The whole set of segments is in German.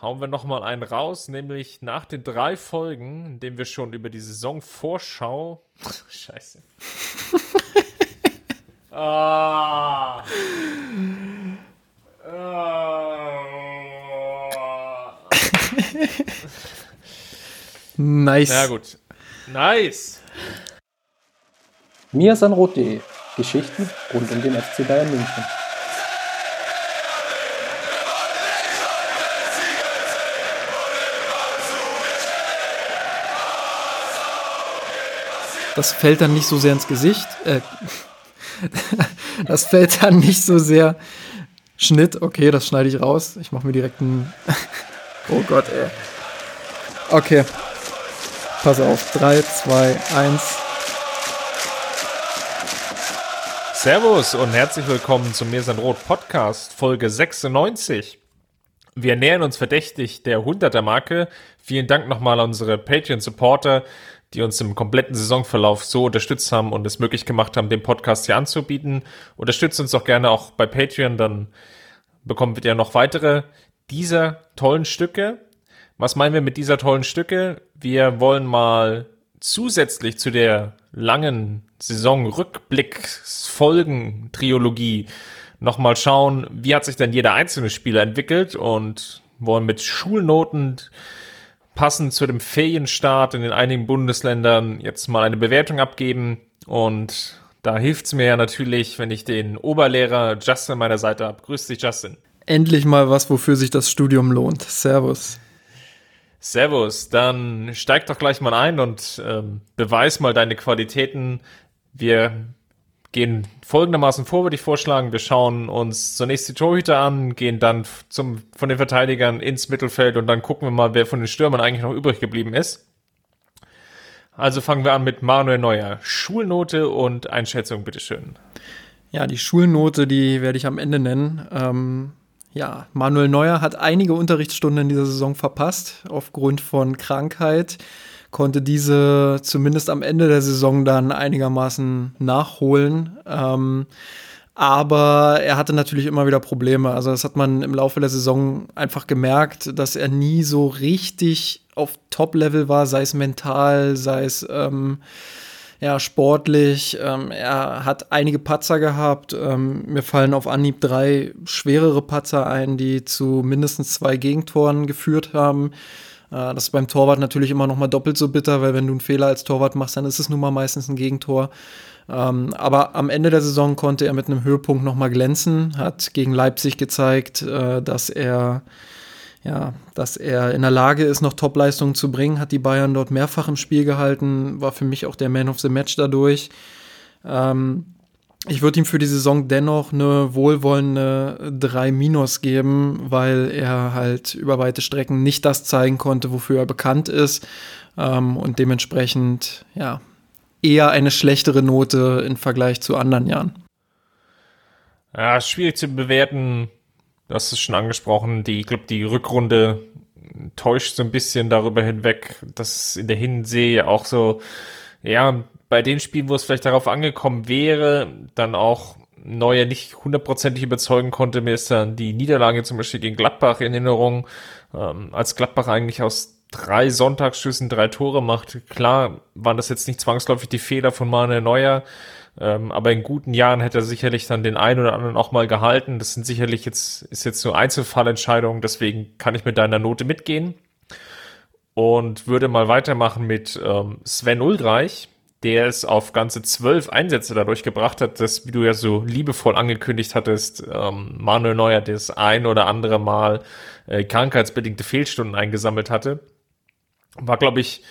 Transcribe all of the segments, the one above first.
hauen wir nochmal einen raus, nämlich nach den drei Folgen, in denen wir schon über die Saisonvorschau. Scheiße. ah. ah. nice. Ja, gut. Nice. Miasanrot.de Geschichten rund um den FC Bayern München. Das fällt dann nicht so sehr ins Gesicht. Äh, das fällt dann nicht so sehr. Schnitt, okay, das schneide ich raus. Ich mache mir direkt einen. oh Gott, ey. Okay. Pass auf. 3, 2, 1. Servus und herzlich willkommen zum sein Rot Podcast, Folge 96. Wir nähern uns verdächtig der 100er Marke. Vielen Dank nochmal an unsere Patreon-Supporter, die uns im kompletten Saisonverlauf so unterstützt haben und es möglich gemacht haben, den Podcast hier anzubieten. Unterstützt uns doch gerne auch bei Patreon, dann bekommen wir ja noch weitere dieser tollen Stücke. Was meinen wir mit dieser tollen Stücke? Wir wollen mal zusätzlich zu der langen Saison-Rückblicksfolgen-Triologie nochmal schauen, wie hat sich denn jeder einzelne Spieler entwickelt und wollen mit Schulnoten passend zu dem Ferienstart in den einigen Bundesländern jetzt mal eine Bewertung abgeben und da hilft es mir ja natürlich, wenn ich den Oberlehrer Justin an meiner Seite habe. Grüß dich, Justin. Endlich mal was, wofür sich das Studium lohnt. Servus. Servus, dann steig doch gleich mal ein und ähm, beweis mal deine Qualitäten. Wir gehen folgendermaßen vor, würde ich vorschlagen. Wir schauen uns zunächst die Torhüter an, gehen dann zum, von den Verteidigern ins Mittelfeld und dann gucken wir mal, wer von den Stürmern eigentlich noch übrig geblieben ist. Also fangen wir an mit Manuel Neuer. Schulnote und Einschätzung, bitteschön. Ja, die Schulnote, die werde ich am Ende nennen. Ähm, ja, Manuel Neuer hat einige Unterrichtsstunden in dieser Saison verpasst aufgrund von Krankheit, konnte diese zumindest am Ende der Saison dann einigermaßen nachholen. Ähm, aber er hatte natürlich immer wieder Probleme. Also das hat man im Laufe der Saison einfach gemerkt, dass er nie so richtig auf Top-Level war, sei es mental, sei es ähm, ja, sportlich. Ähm, er hat einige Patzer gehabt. Ähm, mir fallen auf Anhieb drei schwerere Patzer ein, die zu mindestens zwei Gegentoren geführt haben. Äh, das ist beim Torwart natürlich immer noch mal doppelt so bitter, weil wenn du einen Fehler als Torwart machst, dann ist es nun mal meistens ein Gegentor. Ähm, aber am Ende der Saison konnte er mit einem Höhepunkt noch mal glänzen, hat gegen Leipzig gezeigt, äh, dass er ja, dass er in der Lage ist, noch Topleistungen zu bringen, hat die Bayern dort mehrfach im Spiel gehalten, war für mich auch der Man of the Match dadurch. Ähm, ich würde ihm für die Saison dennoch eine wohlwollende 3 Minus geben, weil er halt über weite Strecken nicht das zeigen konnte, wofür er bekannt ist ähm, und dementsprechend ja eher eine schlechtere Note im Vergleich zu anderen Jahren. Ja, schwierig zu bewerten hast es schon angesprochen, die, ich glaube, die Rückrunde täuscht so ein bisschen darüber hinweg, dass in der Hinsee auch so, ja, bei den Spielen, wo es vielleicht darauf angekommen wäre, dann auch Neuer nicht hundertprozentig überzeugen konnte. Mir ist dann die Niederlage zum Beispiel gegen Gladbach in Erinnerung, ähm, als Gladbach eigentlich aus drei Sonntagsschüssen drei Tore macht. Klar waren das jetzt nicht zwangsläufig die Fehler von Manuel Neuer, ähm, aber in guten Jahren hätte er sicherlich dann den einen oder anderen auch mal gehalten. Das sind sicherlich jetzt, ist jetzt so Einzelfallentscheidungen, deswegen kann ich mit deiner Note mitgehen. Und würde mal weitermachen mit ähm, Sven Ulreich, der es auf ganze zwölf Einsätze dadurch gebracht hat, dass, wie du ja so liebevoll angekündigt hattest, ähm, Manuel Neuer das ein oder andere Mal äh, krankheitsbedingte Fehlstunden eingesammelt hatte. War, glaube ich,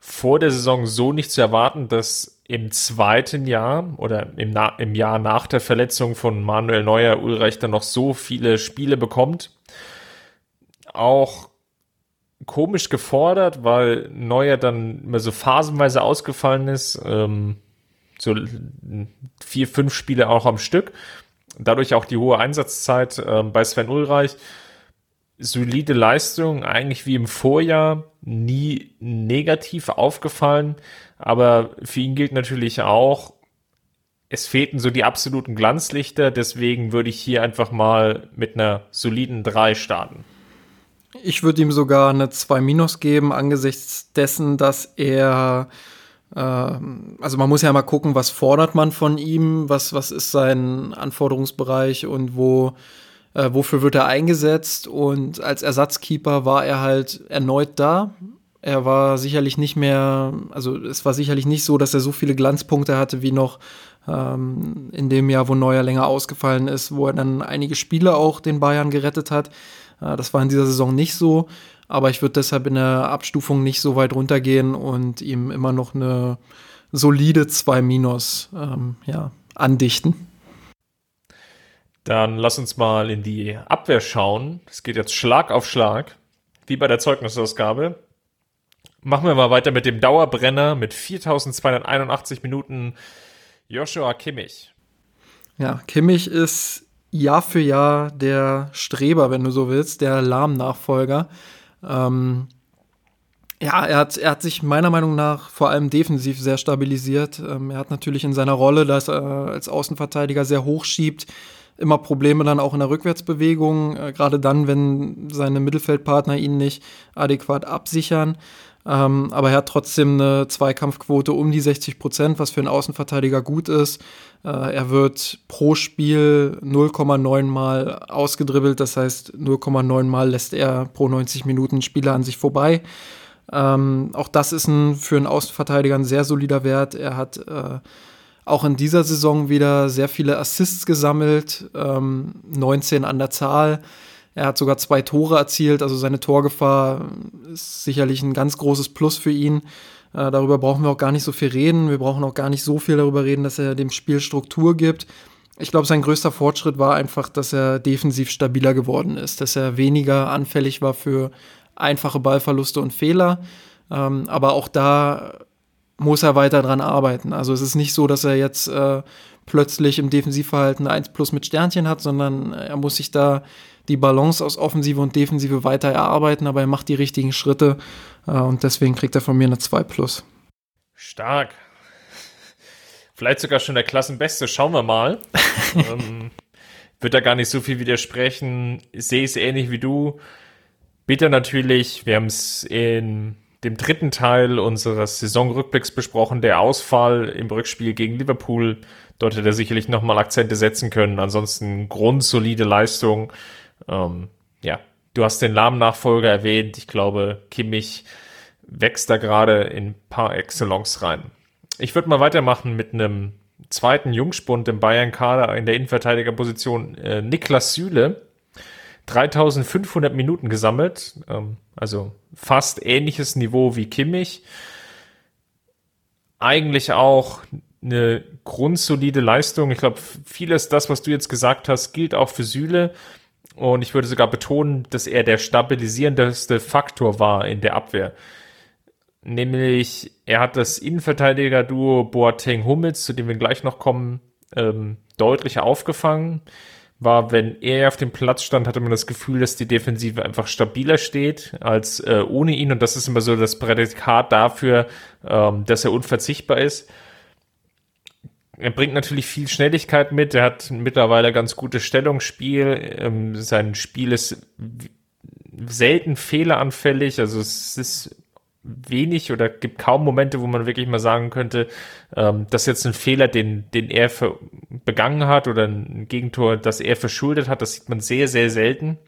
vor der Saison so nicht zu erwarten, dass im zweiten Jahr oder im, Na im Jahr nach der Verletzung von Manuel Neuer Ulreich dann noch so viele Spiele bekommt. Auch komisch gefordert, weil Neuer dann immer so phasenweise ausgefallen ist, ähm, so vier, fünf Spiele auch am Stück. Dadurch auch die hohe Einsatzzeit ähm, bei Sven Ulreich solide Leistung, eigentlich wie im Vorjahr, nie negativ aufgefallen. Aber für ihn gilt natürlich auch, es fehlten so die absoluten Glanzlichter, deswegen würde ich hier einfach mal mit einer soliden 3 starten. Ich würde ihm sogar eine 2 Minus geben, angesichts dessen, dass er äh, also man muss ja mal gucken, was fordert man von ihm, was, was ist sein Anforderungsbereich und wo, äh, wofür wird er eingesetzt. Und als Ersatzkeeper war er halt erneut da. Er war sicherlich nicht mehr, also es war sicherlich nicht so, dass er so viele Glanzpunkte hatte wie noch ähm, in dem Jahr, wo Neuer länger ausgefallen ist, wo er dann einige Spiele auch den Bayern gerettet hat. Das war in dieser Saison nicht so. Aber ich würde deshalb in der Abstufung nicht so weit runtergehen und ihm immer noch eine solide 2 Minus ähm, ja, andichten. Dann lass uns mal in die Abwehr schauen. Es geht jetzt Schlag auf Schlag, wie bei der Zeugnisausgabe. Machen wir mal weiter mit dem Dauerbrenner mit 4281 Minuten Joshua Kimmich. Ja, Kimmich ist Jahr für Jahr der Streber, wenn du so willst, der Lahm-Nachfolger. Ähm, ja, er hat, er hat sich meiner Meinung nach vor allem defensiv sehr stabilisiert. Ähm, er hat natürlich in seiner Rolle, dass er als Außenverteidiger sehr hoch schiebt, immer Probleme dann auch in der Rückwärtsbewegung, äh, gerade dann, wenn seine Mittelfeldpartner ihn nicht adäquat absichern. Ähm, aber er hat trotzdem eine Zweikampfquote um die 60 Prozent, was für einen Außenverteidiger gut ist. Äh, er wird pro Spiel 0,9 Mal ausgedribbelt, das heißt 0,9 Mal lässt er pro 90 Minuten Spieler an sich vorbei. Ähm, auch das ist ein, für einen Außenverteidiger ein sehr solider Wert. Er hat äh, auch in dieser Saison wieder sehr viele Assists gesammelt, ähm, 19 an der Zahl. Er hat sogar zwei Tore erzielt, also seine Torgefahr ist sicherlich ein ganz großes Plus für ihn. Äh, darüber brauchen wir auch gar nicht so viel reden. Wir brauchen auch gar nicht so viel darüber reden, dass er dem Spiel Struktur gibt. Ich glaube, sein größter Fortschritt war einfach, dass er defensiv stabiler geworden ist, dass er weniger anfällig war für einfache Ballverluste und Fehler. Ähm, aber auch da muss er weiter dran arbeiten. Also es ist nicht so, dass er jetzt äh, plötzlich im Defensivverhalten 1 plus mit Sternchen hat, sondern er muss sich da die Balance aus Offensive und Defensive weiter erarbeiten, aber er macht die richtigen Schritte äh, und deswegen kriegt er von mir eine 2 plus. Stark. Vielleicht sogar schon der Klassenbeste. Schauen wir mal. ähm, wird da gar nicht so viel widersprechen. Ich sehe es ähnlich wie du. Bitte natürlich, wir haben es in dem dritten Teil unseres Saisonrückblicks besprochen, der Ausfall im Rückspiel gegen Liverpool. Dort hätte er sicherlich nochmal Akzente setzen können. Ansonsten grundsolide Leistung. Ähm, ja, du hast den Lahm-Nachfolger erwähnt. Ich glaube, Kimmich wächst da gerade in par excellence rein. Ich würde mal weitermachen mit einem zweiten Jungspund im Bayern-Kader in der Innenverteidigerposition, äh, Niklas Süle. 3500 Minuten gesammelt, ähm, also fast ähnliches Niveau wie Kimmich. Eigentlich auch eine grundsolide Leistung. Ich glaube, vieles das, was du jetzt gesagt hast, gilt auch für Süle. Und ich würde sogar betonen, dass er der stabilisierendste Faktor war in der Abwehr. Nämlich, er hat das Innenverteidiger-Duo Boateng-Hummels, zu dem wir gleich noch kommen, ähm, deutlich aufgefangen. War, wenn er auf dem Platz stand, hatte man das Gefühl, dass die Defensive einfach stabiler steht als äh, ohne ihn. Und das ist immer so das Prädikat dafür, ähm, dass er unverzichtbar ist. Er bringt natürlich viel Schnelligkeit mit. Er hat mittlerweile ganz gutes Stellungsspiel. Ähm, sein Spiel ist selten fehleranfällig. Also es ist wenig oder gibt kaum Momente, wo man wirklich mal sagen könnte, ähm, das ist jetzt ein Fehler, den, den er für, begangen hat oder ein Gegentor, das er verschuldet hat. Das sieht man sehr, sehr selten.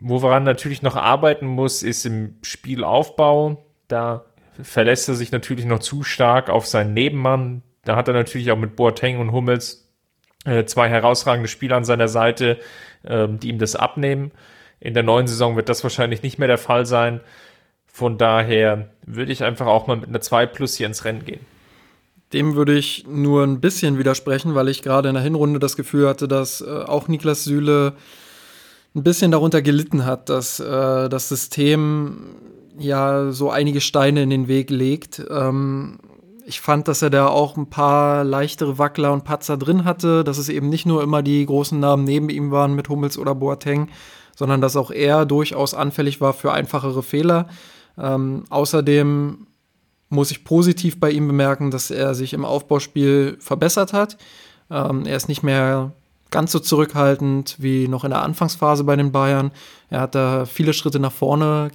Woran natürlich noch arbeiten muss, ist im Spielaufbau. Da verlässt er sich natürlich noch zu stark auf seinen Nebenmann, da hat er natürlich auch mit Boateng und Hummels äh, zwei herausragende Spieler an seiner Seite, ähm, die ihm das abnehmen. In der neuen Saison wird das wahrscheinlich nicht mehr der Fall sein. Von daher würde ich einfach auch mal mit einer 2 plus hier ins Rennen gehen. Dem würde ich nur ein bisschen widersprechen, weil ich gerade in der Hinrunde das Gefühl hatte, dass äh, auch Niklas Süle ein bisschen darunter gelitten hat, dass äh, das System ja so einige Steine in den Weg legt. Ähm, ich fand, dass er da auch ein paar leichtere Wackler und Patzer drin hatte, dass es eben nicht nur immer die großen Namen neben ihm waren mit Hummels oder Boateng, sondern dass auch er durchaus anfällig war für einfachere Fehler. Ähm, außerdem muss ich positiv bei ihm bemerken, dass er sich im Aufbauspiel verbessert hat. Ähm, er ist nicht mehr ganz so zurückhaltend wie noch in der Anfangsphase bei den Bayern. Er hat da viele Schritte nach vorne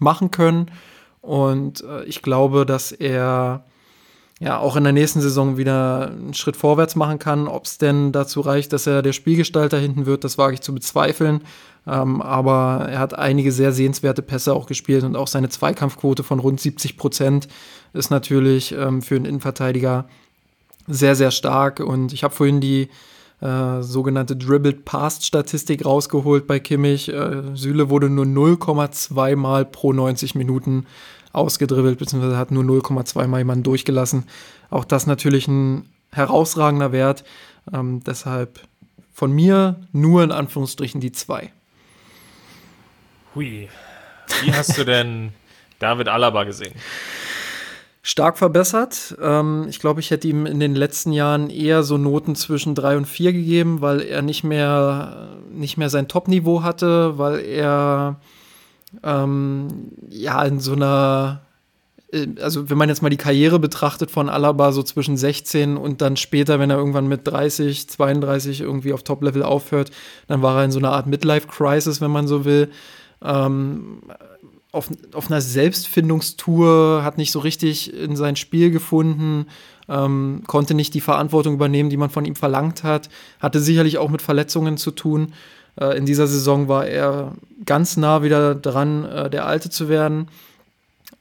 machen können und äh, ich glaube, dass er ja auch in der nächsten Saison wieder einen Schritt vorwärts machen kann. Ob es denn dazu reicht, dass er der Spielgestalter hinten wird, das wage ich zu bezweifeln. Ähm, aber er hat einige sehr sehenswerte Pässe auch gespielt und auch seine Zweikampfquote von rund 70 Prozent ist natürlich ähm, für einen Innenverteidiger sehr, sehr stark. Und ich habe vorhin die äh, sogenannte Dribbled Past Statistik rausgeholt bei Kimmich. Äh, Süle wurde nur 0,2 Mal pro 90 Minuten ausgedribbelt, beziehungsweise hat nur 0,2 Mal jemanden durchgelassen. Auch das natürlich ein herausragender Wert. Ähm, deshalb von mir nur in Anführungsstrichen die 2. Hui. Wie hast du denn David Alaba gesehen? stark verbessert. Ähm, ich glaube, ich hätte ihm in den letzten Jahren eher so Noten zwischen drei und vier gegeben, weil er nicht mehr, nicht mehr sein Top-Niveau hatte, weil er ähm, ja in so einer äh, also wenn man jetzt mal die Karriere betrachtet von Alaba so zwischen 16 und dann später, wenn er irgendwann mit 30, 32 irgendwie auf Top-Level aufhört, dann war er in so einer Art Midlife-Crisis, wenn man so will. Ähm, auf, auf einer Selbstfindungstour, hat nicht so richtig in sein Spiel gefunden, ähm, konnte nicht die Verantwortung übernehmen, die man von ihm verlangt hat, hatte sicherlich auch mit Verletzungen zu tun. Äh, in dieser Saison war er ganz nah wieder dran, äh, der Alte zu werden.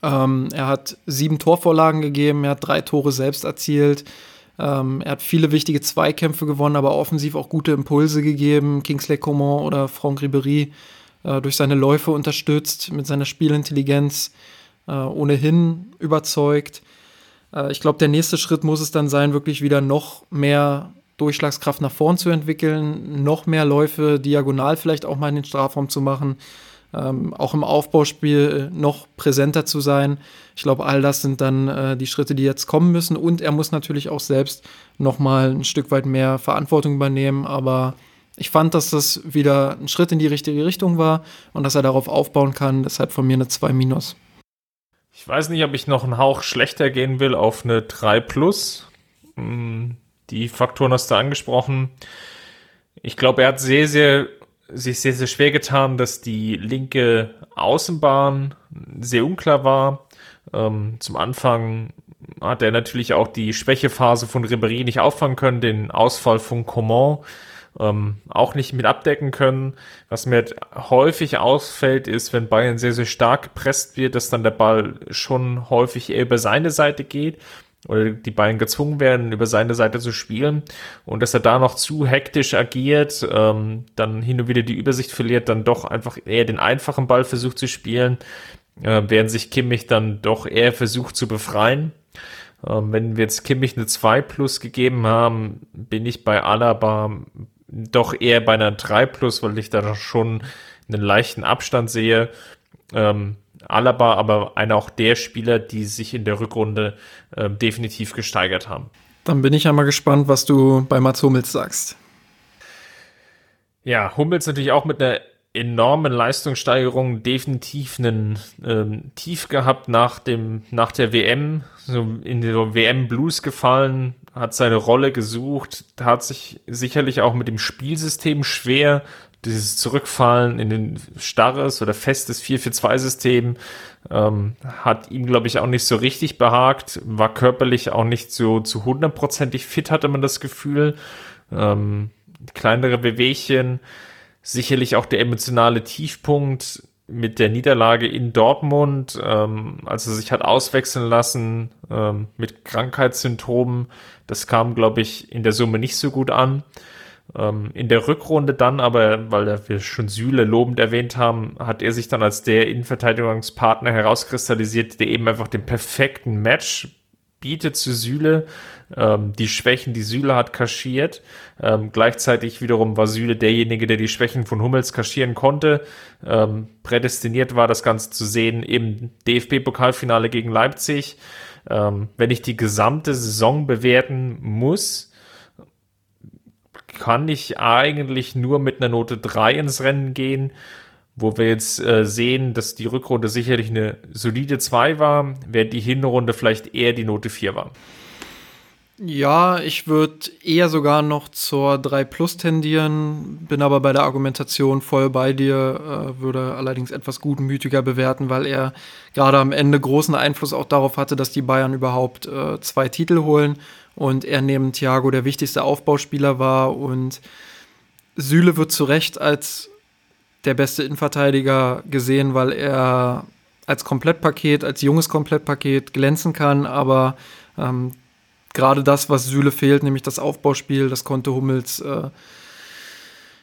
Ähm, er hat sieben Torvorlagen gegeben, er hat drei Tore selbst erzielt. Ähm, er hat viele wichtige Zweikämpfe gewonnen, aber offensiv auch gute Impulse gegeben. Kingsley Coman oder Franck Ribéry äh, durch seine Läufe unterstützt, mit seiner Spielintelligenz äh, ohnehin überzeugt. Äh, ich glaube, der nächste Schritt muss es dann sein, wirklich wieder noch mehr Durchschlagskraft nach vorn zu entwickeln, noch mehr Läufe diagonal vielleicht auch mal in den Strafraum zu machen, ähm, auch im Aufbauspiel noch präsenter zu sein. Ich glaube, all das sind dann äh, die Schritte, die jetzt kommen müssen. Und er muss natürlich auch selbst noch mal ein Stück weit mehr Verantwortung übernehmen. Aber ich fand, dass das wieder ein Schritt in die richtige Richtung war und dass er darauf aufbauen kann. Deshalb von mir eine 2 minus. Ich weiß nicht, ob ich noch einen Hauch schlechter gehen will auf eine 3 plus. Hm, die Faktoren hast du angesprochen. Ich glaube, er hat sehr, sehr, sich sehr, sehr schwer getan, dass die linke Außenbahn sehr unklar war. Ähm, zum Anfang hat er natürlich auch die Schwächephase von Ribéry nicht auffangen können, den Ausfall von Coman ähm, auch nicht mit abdecken können. Was mir häufig ausfällt, ist, wenn Bayern sehr, sehr stark gepresst wird, dass dann der Ball schon häufig eher über seine Seite geht oder die Bayern gezwungen werden, über seine Seite zu spielen und dass er da noch zu hektisch agiert, ähm, dann hin und wieder die Übersicht verliert, dann doch einfach eher den einfachen Ball versucht zu spielen, äh, während sich Kimmich dann doch eher versucht zu befreien. Ähm, wenn wir jetzt Kimmich eine 2 plus gegeben haben, bin ich bei Alaba doch eher bei einer 3 plus, weil ich da schon einen leichten Abstand sehe. Ähm, Alaba, aber einer auch der Spieler, die sich in der Rückrunde äh, definitiv gesteigert haben. Dann bin ich ja mal gespannt, was du bei Mats Hummels sagst. Ja, Hummels natürlich auch mit einer enormen Leistungssteigerung definitiv einen ähm, Tief gehabt nach dem nach der WM, so in der WM Blues gefallen, hat seine Rolle gesucht, hat sich sicherlich auch mit dem Spielsystem schwer, dieses Zurückfallen in den starres oder festes 4-4-2-System ähm, hat ihm, glaube ich, auch nicht so richtig behagt, war körperlich auch nicht so zu hundertprozentig fit, hatte man das Gefühl. Ähm, kleinere Bewegchen, sicherlich auch der emotionale Tiefpunkt mit der Niederlage in Dortmund, ähm, als er sich hat auswechseln lassen ähm, mit Krankheitssymptomen. Das kam, glaube ich, in der Summe nicht so gut an. Ähm, in der Rückrunde dann aber, weil wir schon Süle lobend erwähnt haben, hat er sich dann als der Innenverteidigungspartner herauskristallisiert, der eben einfach den perfekten Match bietet zu Süle ähm, die Schwächen, die Süle hat, kaschiert. Ähm, gleichzeitig wiederum war Süle derjenige, der die Schwächen von Hummels kaschieren konnte. Ähm, prädestiniert war das Ganze zu sehen im DFB-Pokalfinale gegen Leipzig. Ähm, wenn ich die gesamte Saison bewerten muss, kann ich eigentlich nur mit einer Note 3 ins Rennen gehen wo wir jetzt äh, sehen, dass die Rückrunde sicherlich eine solide 2 war, während die Hinrunde vielleicht eher die Note 4 war. Ja, ich würde eher sogar noch zur 3 Plus tendieren, bin aber bei der Argumentation voll bei dir, äh, würde allerdings etwas gutmütiger bewerten, weil er gerade am Ende großen Einfluss auch darauf hatte, dass die Bayern überhaupt äh, zwei Titel holen und er neben Thiago der wichtigste Aufbauspieler war und Süle wird zu Recht als der beste Innenverteidiger gesehen, weil er als Komplettpaket, als junges Komplettpaket glänzen kann, aber ähm, gerade das, was Süle fehlt, nämlich das Aufbauspiel, das konnte Hummels, äh,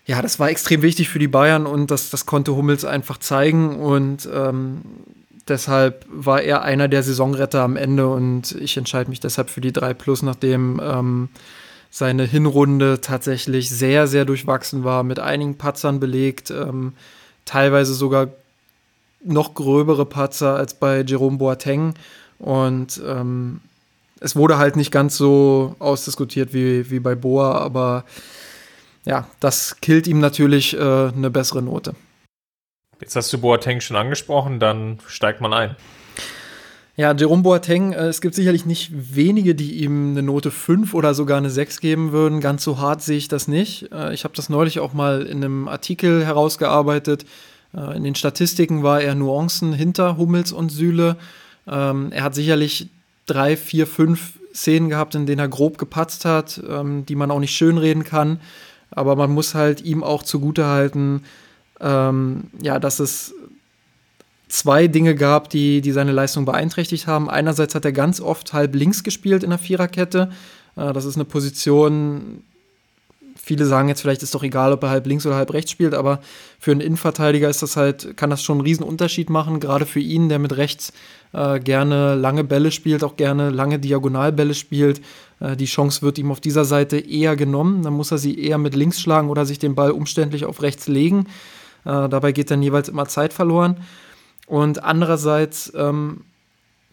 ja, das war extrem wichtig für die Bayern und das, das konnte Hummels einfach zeigen. Und ähm, deshalb war er einer der Saisonretter am Ende und ich entscheide mich deshalb für die 3 Plus, nachdem ähm, seine Hinrunde tatsächlich sehr, sehr durchwachsen war, mit einigen Patzern belegt, ähm, teilweise sogar noch gröbere Patzer als bei Jerome Boateng und ähm, es wurde halt nicht ganz so ausdiskutiert wie, wie bei Boa, aber ja, das killt ihm natürlich äh, eine bessere Note. Jetzt hast du Boateng schon angesprochen, dann steigt man ein. Ja, Jerome Boateng, äh, es gibt sicherlich nicht wenige, die ihm eine Note 5 oder sogar eine 6 geben würden. Ganz so hart sehe ich das nicht. Äh, ich habe das neulich auch mal in einem Artikel herausgearbeitet. Äh, in den Statistiken war er Nuancen hinter Hummels und Sühle. Ähm, er hat sicherlich drei, vier, fünf Szenen gehabt, in denen er grob gepatzt hat, ähm, die man auch nicht schönreden kann. Aber man muss halt ihm auch zugutehalten, ähm, ja, dass es zwei Dinge gab, die, die seine Leistung beeinträchtigt haben. Einerseits hat er ganz oft halb links gespielt in der Viererkette. Äh, das ist eine Position, viele sagen jetzt vielleicht ist doch egal, ob er halb links oder halb rechts spielt, aber für einen Innenverteidiger ist das halt, kann das schon einen riesen Unterschied machen, gerade für ihn, der mit rechts äh, gerne lange Bälle spielt, auch gerne lange Diagonalbälle spielt. Äh, die Chance wird ihm auf dieser Seite eher genommen, dann muss er sie eher mit links schlagen oder sich den Ball umständlich auf rechts legen. Äh, dabei geht dann jeweils immer Zeit verloren. Und andererseits ähm,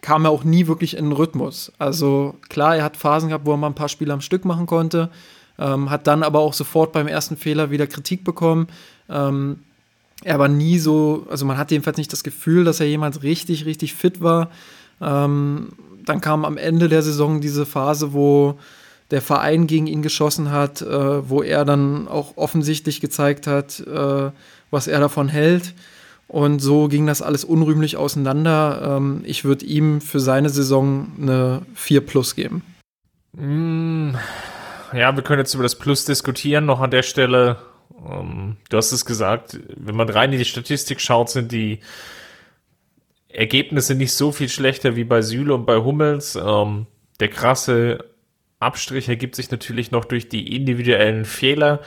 kam er auch nie wirklich in den Rhythmus. Also klar, er hat Phasen gehabt, wo er mal ein paar Spiele am Stück machen konnte, ähm, hat dann aber auch sofort beim ersten Fehler wieder Kritik bekommen. Ähm, er war nie so, also man hat jedenfalls nicht das Gefühl, dass er jemals richtig, richtig fit war. Ähm, dann kam am Ende der Saison diese Phase, wo der Verein gegen ihn geschossen hat, äh, wo er dann auch offensichtlich gezeigt hat, äh, was er davon hält. Und so ging das alles unrühmlich auseinander. Ähm, ich würde ihm für seine Saison eine 4 Plus geben. Mm, ja, wir können jetzt über das Plus diskutieren, noch an der Stelle. Ähm, du hast es gesagt, wenn man rein in die Statistik schaut, sind die Ergebnisse nicht so viel schlechter wie bei Süle und bei Hummels. Ähm, der krasse Abstrich ergibt sich natürlich noch durch die individuellen Fehler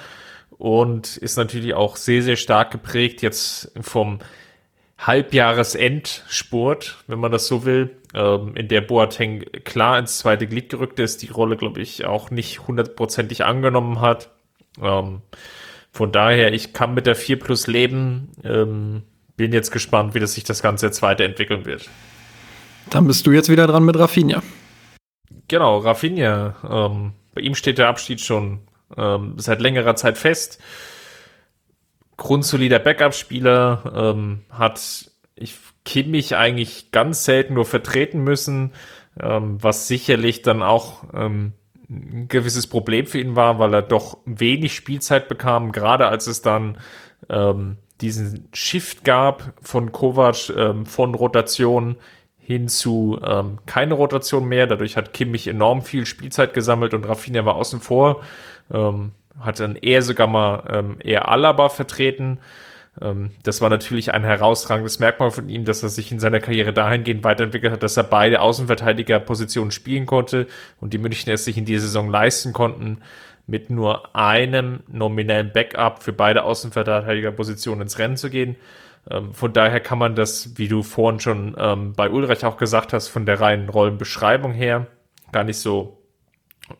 und ist natürlich auch sehr, sehr stark geprägt jetzt vom Halbjahresendspurt, wenn man das so will, ähm, in der Boateng klar ins zweite Glied gerückt ist, die Rolle, glaube ich, auch nicht hundertprozentig angenommen hat. Ähm, von daher, ich kann mit der 4 Plus leben. Ähm, bin jetzt gespannt, wie das sich das Ganze jetzt weiterentwickeln wird. Dann bist du jetzt wieder dran mit Rafinha. Genau, Rafinha. Ähm, bei ihm steht der Abschied schon ähm, seit längerer Zeit fest. Grundsolider Backup-Spieler ähm, hat ich Kimmich eigentlich ganz selten nur vertreten müssen, ähm, was sicherlich dann auch ähm, ein gewisses Problem für ihn war, weil er doch wenig Spielzeit bekam, gerade als es dann ähm, diesen Shift gab von Kovac von Rotation hin zu ähm, keine Rotation mehr. Dadurch hat Kimmich enorm viel Spielzeit gesammelt und Rafinha war außen vor. Ähm, hat dann eher sogar mal ähm, eher Alaba vertreten. Ähm, das war natürlich ein herausragendes Merkmal von ihm, dass er sich in seiner Karriere dahingehend weiterentwickelt hat, dass er beide Außenverteidigerpositionen spielen konnte und die Münchner es sich in dieser Saison leisten konnten, mit nur einem nominellen Backup für beide Außenverteidigerpositionen ins Rennen zu gehen. Ähm, von daher kann man das, wie du vorhin schon ähm, bei Ulreich auch gesagt hast, von der reinen Rollenbeschreibung her gar nicht so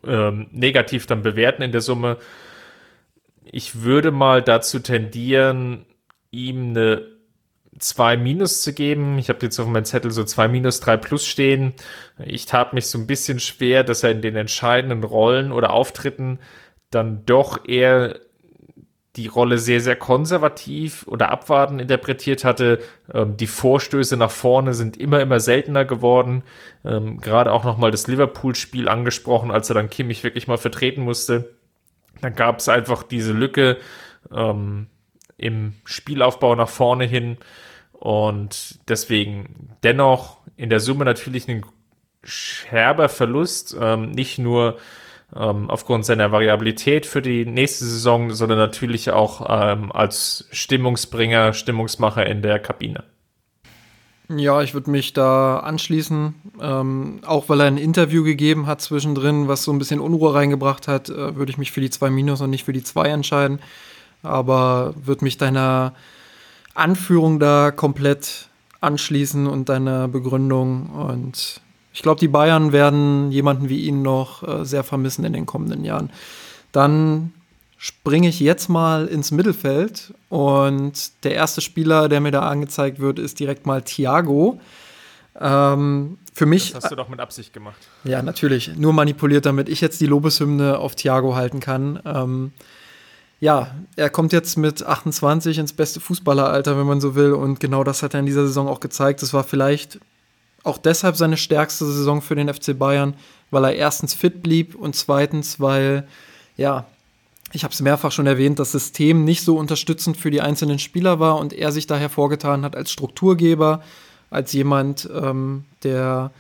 ähm, negativ dann bewerten in der Summe. Ich würde mal dazu tendieren, ihm eine 2 minus zu geben. Ich habe jetzt auf meinem Zettel so 2 minus 3 plus stehen. Ich tat mich so ein bisschen schwer, dass er in den entscheidenden Rollen oder Auftritten dann doch eher die Rolle sehr, sehr konservativ oder abwartend interpretiert hatte. Ähm, die Vorstöße nach vorne sind immer, immer seltener geworden. Ähm, Gerade auch nochmal das Liverpool-Spiel angesprochen, als er dann Kimmich wirklich mal vertreten musste. Dann gab es einfach diese Lücke ähm, im Spielaufbau nach vorne hin. Und deswegen dennoch in der Summe natürlich ein scherber Verlust, ähm, nicht nur ähm, aufgrund seiner Variabilität für die nächste Saison, sondern natürlich auch ähm, als Stimmungsbringer, Stimmungsmacher in der Kabine. Ja, ich würde mich da anschließen, ähm, auch weil er ein Interview gegeben hat zwischendrin, was so ein bisschen Unruhe reingebracht hat, äh, würde ich mich für die 2 Minus und nicht für die 2 entscheiden. Aber würde mich deiner Anführung da komplett anschließen und deiner Begründung und ich glaube, die Bayern werden jemanden wie ihn noch äh, sehr vermissen in den kommenden Jahren. Dann springe ich jetzt mal ins Mittelfeld und der erste Spieler, der mir da angezeigt wird, ist direkt mal Thiago. Ähm, für mich. Das hast du doch mit Absicht gemacht. Ja, natürlich. Nur manipuliert, damit ich jetzt die Lobeshymne auf Thiago halten kann. Ähm, ja, er kommt jetzt mit 28 ins beste Fußballeralter, wenn man so will. Und genau das hat er in dieser Saison auch gezeigt. Das war vielleicht auch deshalb seine stärkste Saison für den FC Bayern, weil er erstens fit blieb und zweitens, weil, ja, ich habe es mehrfach schon erwähnt, das System nicht so unterstützend für die einzelnen Spieler war und er sich da hervorgetan hat als Strukturgeber, als jemand, ähm, der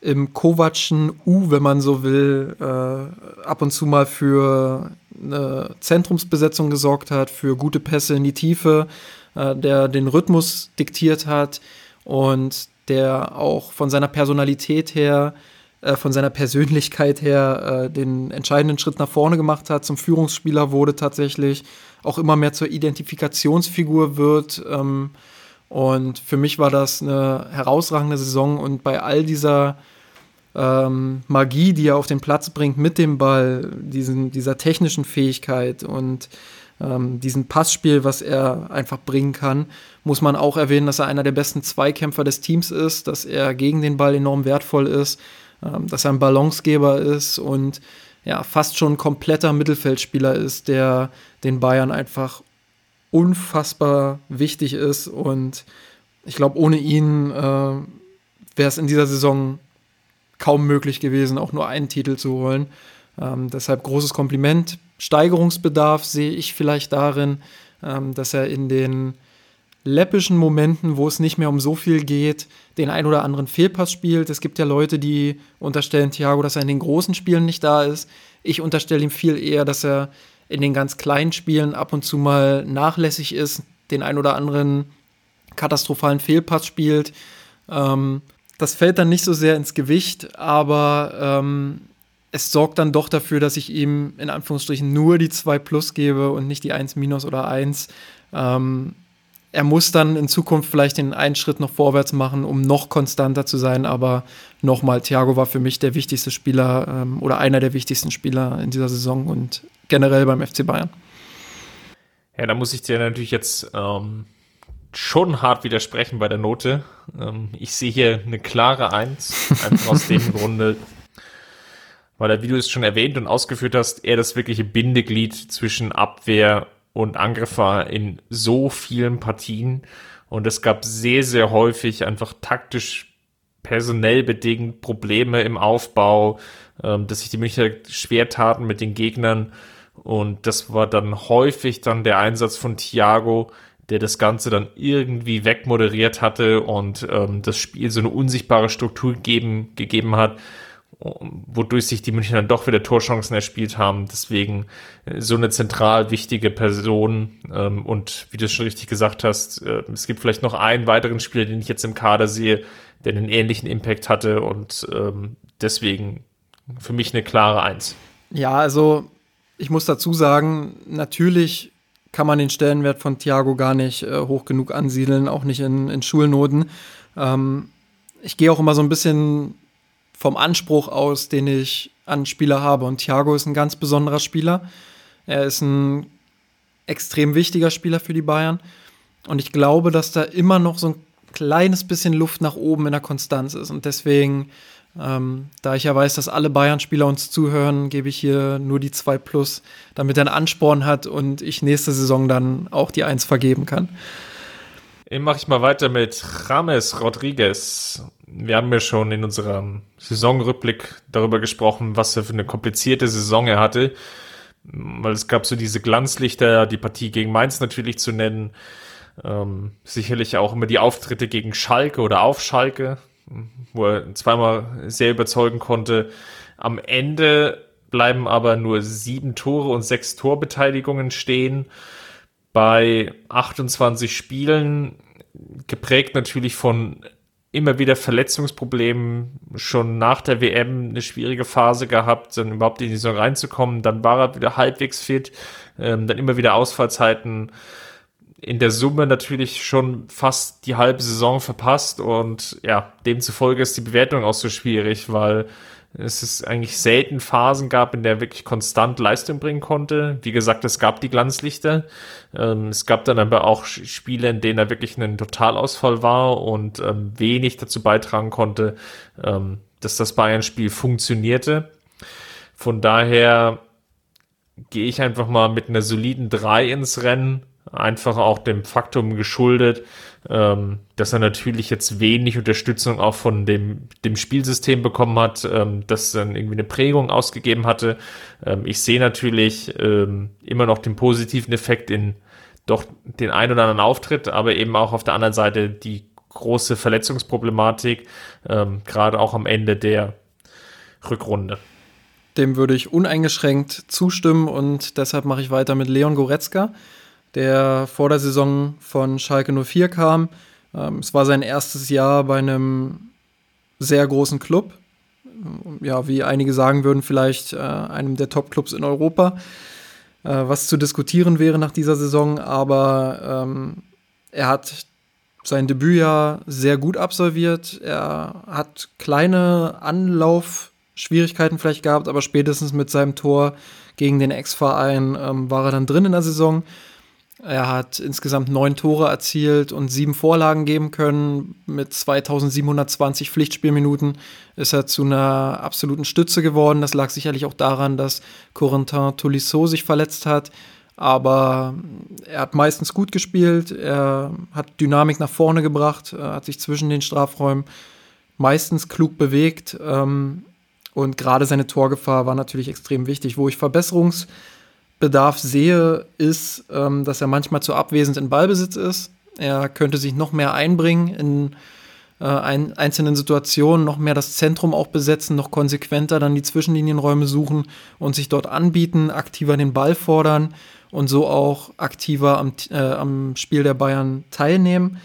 im Kovacschen U, wenn man so will, äh, ab und zu mal für eine Zentrumsbesetzung gesorgt hat, für gute Pässe in die Tiefe, äh, der den Rhythmus diktiert hat und der auch von seiner Personalität her, äh, von seiner Persönlichkeit her äh, den entscheidenden Schritt nach vorne gemacht hat, zum Führungsspieler wurde tatsächlich, auch immer mehr zur Identifikationsfigur wird. Ähm, und für mich war das eine herausragende Saison und bei all dieser ähm, Magie, die er auf den Platz bringt mit dem Ball, diesen, dieser technischen Fähigkeit und ähm, diesen Passspiel, was er einfach bringen kann, muss man auch erwähnen, dass er einer der besten Zweikämpfer des Teams ist, dass er gegen den Ball enorm wertvoll ist, ähm, dass er ein Balancegeber ist und ja, fast schon ein kompletter Mittelfeldspieler ist, der den Bayern einfach unfassbar wichtig ist und ich glaube, ohne ihn äh, wäre es in dieser Saison kaum möglich gewesen, auch nur einen Titel zu holen. Ähm, deshalb großes Kompliment. Steigerungsbedarf sehe ich vielleicht darin, ähm, dass er in den läppischen Momenten, wo es nicht mehr um so viel geht, den ein oder anderen Fehlpass spielt. Es gibt ja Leute, die unterstellen Thiago, dass er in den großen Spielen nicht da ist. Ich unterstelle ihm viel eher, dass er in den ganz kleinen Spielen ab und zu mal nachlässig ist, den ein oder anderen katastrophalen Fehlpass spielt. Ähm, das fällt dann nicht so sehr ins Gewicht, aber ähm, es sorgt dann doch dafür, dass ich ihm in Anführungsstrichen nur die 2 plus gebe und nicht die 1 minus oder 1. Ähm, er muss dann in Zukunft vielleicht den einen Schritt noch vorwärts machen, um noch konstanter zu sein. Aber nochmal, Thiago war für mich der wichtigste Spieler ähm, oder einer der wichtigsten Spieler in dieser Saison und generell beim FC Bayern. Ja, da muss ich dir natürlich jetzt ähm, schon hart widersprechen bei der Note. Ähm, ich sehe hier eine klare Eins, einfach aus dem Grunde, weil er, wie du es schon erwähnt und ausgeführt hast, er das wirkliche Bindeglied zwischen Abwehr und Angriff war in so vielen Partien. Und es gab sehr, sehr häufig einfach taktisch personell bedingt Probleme im Aufbau, ähm, dass sich die Münchner schwer taten mit den Gegnern. Und das war dann häufig dann der Einsatz von Thiago, der das Ganze dann irgendwie wegmoderiert hatte und ähm, das Spiel so eine unsichtbare Struktur geben, gegeben hat, wodurch sich die Münchner dann doch wieder Torchancen erspielt haben. Deswegen äh, so eine zentral wichtige Person. Ähm, und wie du schon richtig gesagt hast, äh, es gibt vielleicht noch einen weiteren Spieler, den ich jetzt im Kader sehe, der einen ähnlichen Impact hatte und ähm, deswegen für mich eine klare Eins. Ja, also ich muss dazu sagen, natürlich kann man den Stellenwert von Thiago gar nicht äh, hoch genug ansiedeln, auch nicht in, in Schulnoten. Ähm, ich gehe auch immer so ein bisschen vom Anspruch aus, den ich an Spieler habe. Und Thiago ist ein ganz besonderer Spieler. Er ist ein extrem wichtiger Spieler für die Bayern. Und ich glaube, dass da immer noch so ein kleines bisschen Luft nach oben in der Konstanz ist. Und deswegen Ähm, da ich ja weiß, dass alle Bayern-Spieler uns zuhören, gebe ich hier nur die 2 plus, damit er einen Ansporn hat und ich nächste Saison dann auch die 1 vergeben kann. Mache ich mal weiter mit James Rodriguez. Wir haben ja schon in unserem Saisonrückblick darüber gesprochen, was er für eine komplizierte Saison er hatte. Weil es gab so diese Glanzlichter, die Partie gegen Mainz natürlich zu nennen. Ähm, sicherlich auch immer die Auftritte gegen Schalke oder auf Schalke, wo er zweimal sehr überzeugen konnte. Am Ende bleiben aber nur sieben Tore und sechs Torbeteiligungen stehen. Bei 28 Spielen, geprägt natürlich von immer wieder Verletzungsproblemen, schon nach der WM eine schwierige Phase gehabt, dann überhaupt in die Saison reinzukommen. Dann war er wieder halbwegs fit, ähm, dann immer wieder Ausfallzeiten in der Summe natürlich schon fast die halbe Saison verpasst und ja, demzufolge ist die Bewertung auch so schwierig, weil es ist eigentlich selten Phasen gab, in der er wirklich konstant Leistung bringen konnte. Wie gesagt, es gab die Glanzlichter. Ähm, es gab dann aber auch Spiele, in denen er wirklich ein Totalausfall war und ähm, wenig dazu beitragen konnte, ähm, dass das Bayern-Spiel funktionierte. Von daher gehe ich einfach mal mit einer soliden 3 ins Rennen einfach auch dem Faktum geschuldet, ähm, dass er natürlich jetzt wenig Unterstützung auch von dem, dem Spielsystem bekommen hat, ähm, das dann irgendwie eine Prägung ausgegeben hatte. Ähm, ich sehe natürlich ähm, immer noch den positiven Effekt in doch den ein oder anderen Auftritt, aber eben auch auf der anderen Seite die große Verletzungsproblematik, ähm, gerade auch am Ende der Rückrunde. Dem würde ich uneingeschränkt zustimmen und deshalb mache ich weiter mit Leon Goretzka der vor der Saison von Schalke 04 kam. Ähm, es war sein erstes Jahr bei einem sehr großen Club. Ja, wie einige sagen würden, vielleicht äh, einem der Top-Clubs in Europa. Äh, was zu diskutieren wäre nach dieser Saison, aber ähm, er hat sein Debütjahr sehr gut absolviert. Er hat kleine Anlaufschwierigkeiten vielleicht gehabt, aber spätestens mit seinem Tor gegen den Ex-Verein ähm, war er dann drin in der Saison. Er hat insgesamt neun Tore erzielt und sieben Vorlagen geben können. Mit 2720 Pflichtspielminuten ist er zu einer absoluten Stütze geworden. Das lag sicherlich auch daran, dass Corentin Tolisso sich verletzt hat. Aber er hat meistens gut gespielt. Er hat Dynamik nach vorne gebracht, hat sich zwischen den Strafräumen meistens klug bewegt. Ähm, und gerade seine Torgefahr war natürlich extrem wichtig. Wo ich Verbesserungs- Bedarf sehe, ist, ähm, dass er manchmal zu abwesend in Ballbesitz ist. Er könnte sich noch mehr einbringen in äh, ein, einzelnen Situationen, noch mehr das Zentrum auch besetzen, noch konsequenter dann die Zwischenlinienräume suchen und sich dort anbieten, aktiver den Ball fordern und so auch aktiver am, äh, am Spiel der Bayern teilnehmen.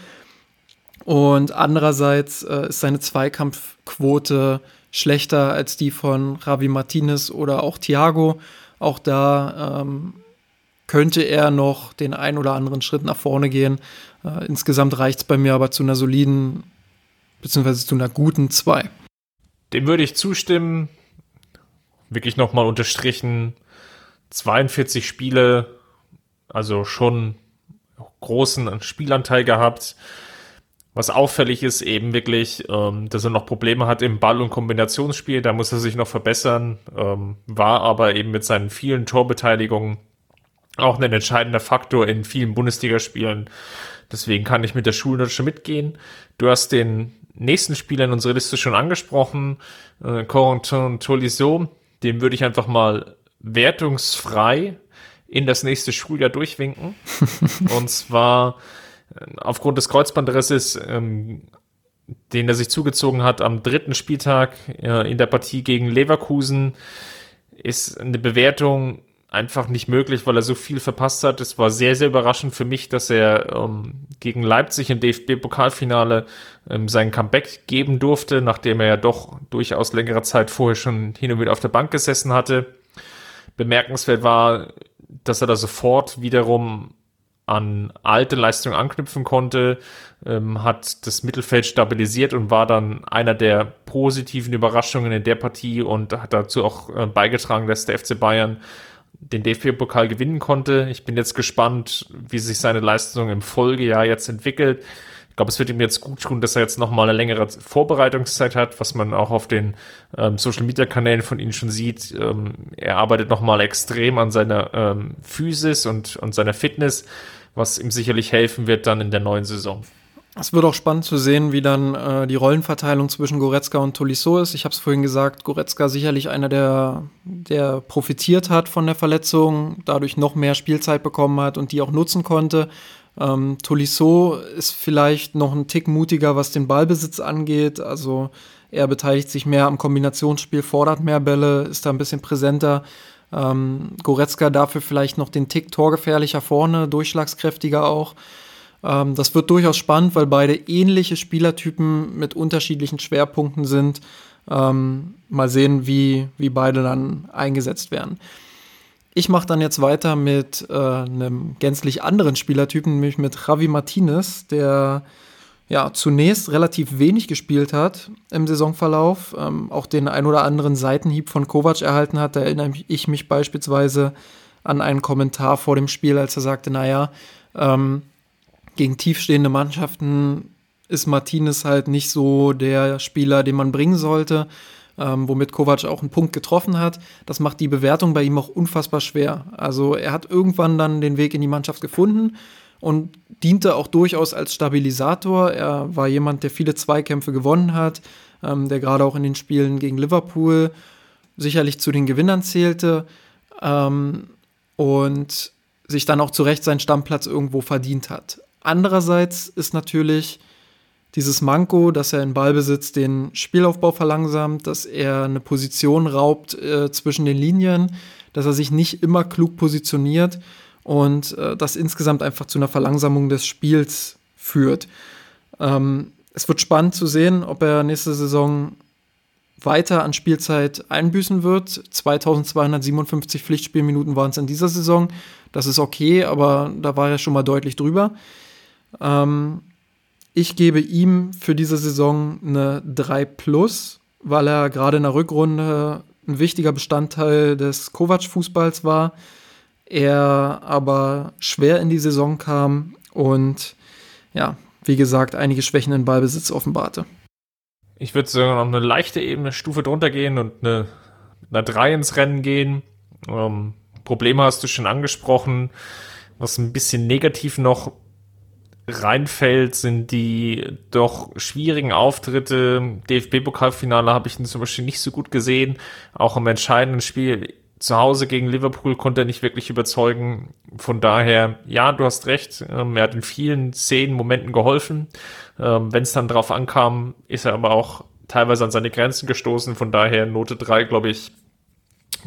Und andererseits äh, ist seine Zweikampfquote schlechter als die von Ravi Martinez oder auch Thiago. Auch da ähm, könnte er noch den ein oder anderen Schritt nach vorne gehen. Äh, insgesamt reicht es bei mir aber zu einer soliden, beziehungsweise zu einer guten 2. Dem würde ich zustimmen. Wirklich nochmal unterstrichen. 42 Spiele, also schon großen Spielanteil gehabt. Was auffällig ist, eben wirklich, ähm, dass er noch Probleme hat im Ball- und Kombinationsspiel. Da muss er sich noch verbessern. Ähm, war aber eben mit seinen vielen Torbeteiligungen auch ein entscheidender Faktor in vielen Bundesligaspielen. Deswegen kann ich mit der Schulnote mitgehen. Du hast den nächsten Spieler in unserer Liste schon angesprochen, äh, Corentin Tolisso. Den würde ich einfach mal wertungsfrei in das nächste Schuljahr durchwinken. und zwar aufgrund des Kreuzbandrisses, ähm, den er sich zugezogen hat am dritten Spieltag äh, in der Partie gegen Leverkusen, ist eine Bewertung einfach nicht möglich, weil er so viel verpasst hat. Es war sehr, sehr überraschend für mich, dass er ähm, gegen Leipzig im DFB-Pokalfinale ähm, sein Comeback geben durfte, nachdem er ja doch durchaus längere Zeit vorher schon hin und wieder auf der Bank gesessen hatte. Bemerkenswert war, dass er da sofort wiederum an alte Leistungen anknüpfen konnte, ähm, hat das Mittelfeld stabilisiert und war dann einer der positiven Überraschungen in der Partie und hat dazu auch äh, beigetragen, dass der FC Bayern den DFB-Pokal gewinnen konnte. Ich bin jetzt gespannt, wie sich seine Leistung im Folgejahr jetzt entwickelt. Ich glaube, es wird ihm jetzt gut tun, dass er jetzt nochmal eine längere Vorbereitungszeit hat, was man auch auf den ähm, Social-Media-Kanälen von ihm schon sieht. Ähm, er arbeitet nochmal extrem an seiner ähm, Physis und, und seiner Fitness, was ihm sicherlich helfen wird dann in der neuen Saison. Es wird auch spannend zu sehen, wie dann äh, die Rollenverteilung zwischen Goretzka und Tolisso ist. Ich habe es vorhin gesagt, Goretzka sicherlich einer, der, der profitiert hat von der Verletzung, dadurch noch mehr Spielzeit bekommen hat und die auch nutzen konnte. Ähm, Tolisso ist vielleicht noch ein Tick mutiger, was den Ballbesitz angeht. Also er beteiligt sich mehr am Kombinationsspiel, fordert mehr Bälle, ist da ein bisschen präsenter. Ähm, Goretzka dafür vielleicht noch den Tick torgefährlicher vorne, durchschlagskräftiger auch. Ähm, das wird durchaus spannend, weil beide ähnliche Spielertypen mit unterschiedlichen Schwerpunkten sind. Ähm, mal sehen, wie, wie beide dann eingesetzt werden. Ich mache dann jetzt weiter mit äh, einem gänzlich anderen Spielertypen, nämlich mit Javi Martinez, der ja zunächst relativ wenig gespielt hat im Saisonverlauf, ähm, auch den ein oder anderen Seitenhieb von Kovac erhalten hat. Da erinnere ich mich beispielsweise an einen Kommentar vor dem Spiel, als er sagte, naja, ähm, gegen tiefstehende Mannschaften ist Martinez halt nicht so der Spieler, den man bringen sollte, ähm, womit Kovac auch einen Punkt getroffen hat. Das macht die Bewertung bei ihm auch unfassbar schwer. Also er hat irgendwann dann den Weg in die Mannschaft gefunden und diente auch durchaus als Stabilisator. Er war jemand, der viele Zweikämpfe gewonnen hat, ähm, der gerade auch in den Spielen gegen Liverpool sicherlich zu den Gewinnern zählte ähm, und sich dann auch zu Recht seinen Stammplatz irgendwo verdient hat. Andererseits ist natürlich dieses Manko, dass er in Ballbesitz den Spielaufbau verlangsamt, dass er eine Position raubt äh, zwischen den Linien, dass er sich nicht immer klug positioniert und äh, das insgesamt einfach zu einer Verlangsamung des Spiels führt. Ähm, es wird spannend zu sehen, ob er nächste Saison weiter an Spielzeit einbüßen wird. 2257 Pflichtspielminuten waren es in dieser Saison. Das ist okay, aber da war er schon mal deutlich drüber. Ähm, ich gebe ihm für diese Saison eine 3 plus, weil er gerade in der Rückrunde ein wichtiger Bestandteil des Kovac-Fußballs war. Er aber schwer in die Saison kam und ja, wie gesagt, einige Schwächen in Ballbesitz offenbarte. Ich würde sogar noch eine leichte Ebene, Stufe drunter gehen und eine, eine 3 ins Rennen gehen. Ähm, Probleme hast du schon angesprochen. Was ein bisschen negativ noch reinfällt, sind die doch schwierigen Auftritte. DFB-Pokalfinale habe ich ihn zum Beispiel nicht so gut gesehen. Auch im entscheidenden Spiel zu Hause gegen Liverpool konnte er nicht wirklich überzeugen. Von daher, ja, du hast recht. Ähm, er hat in vielen Szenen, Momenten geholfen. Ähm, Wenn es dann drauf ankam, ist er aber auch teilweise an seine Grenzen gestoßen. Von daher, Note 3, glaube ich,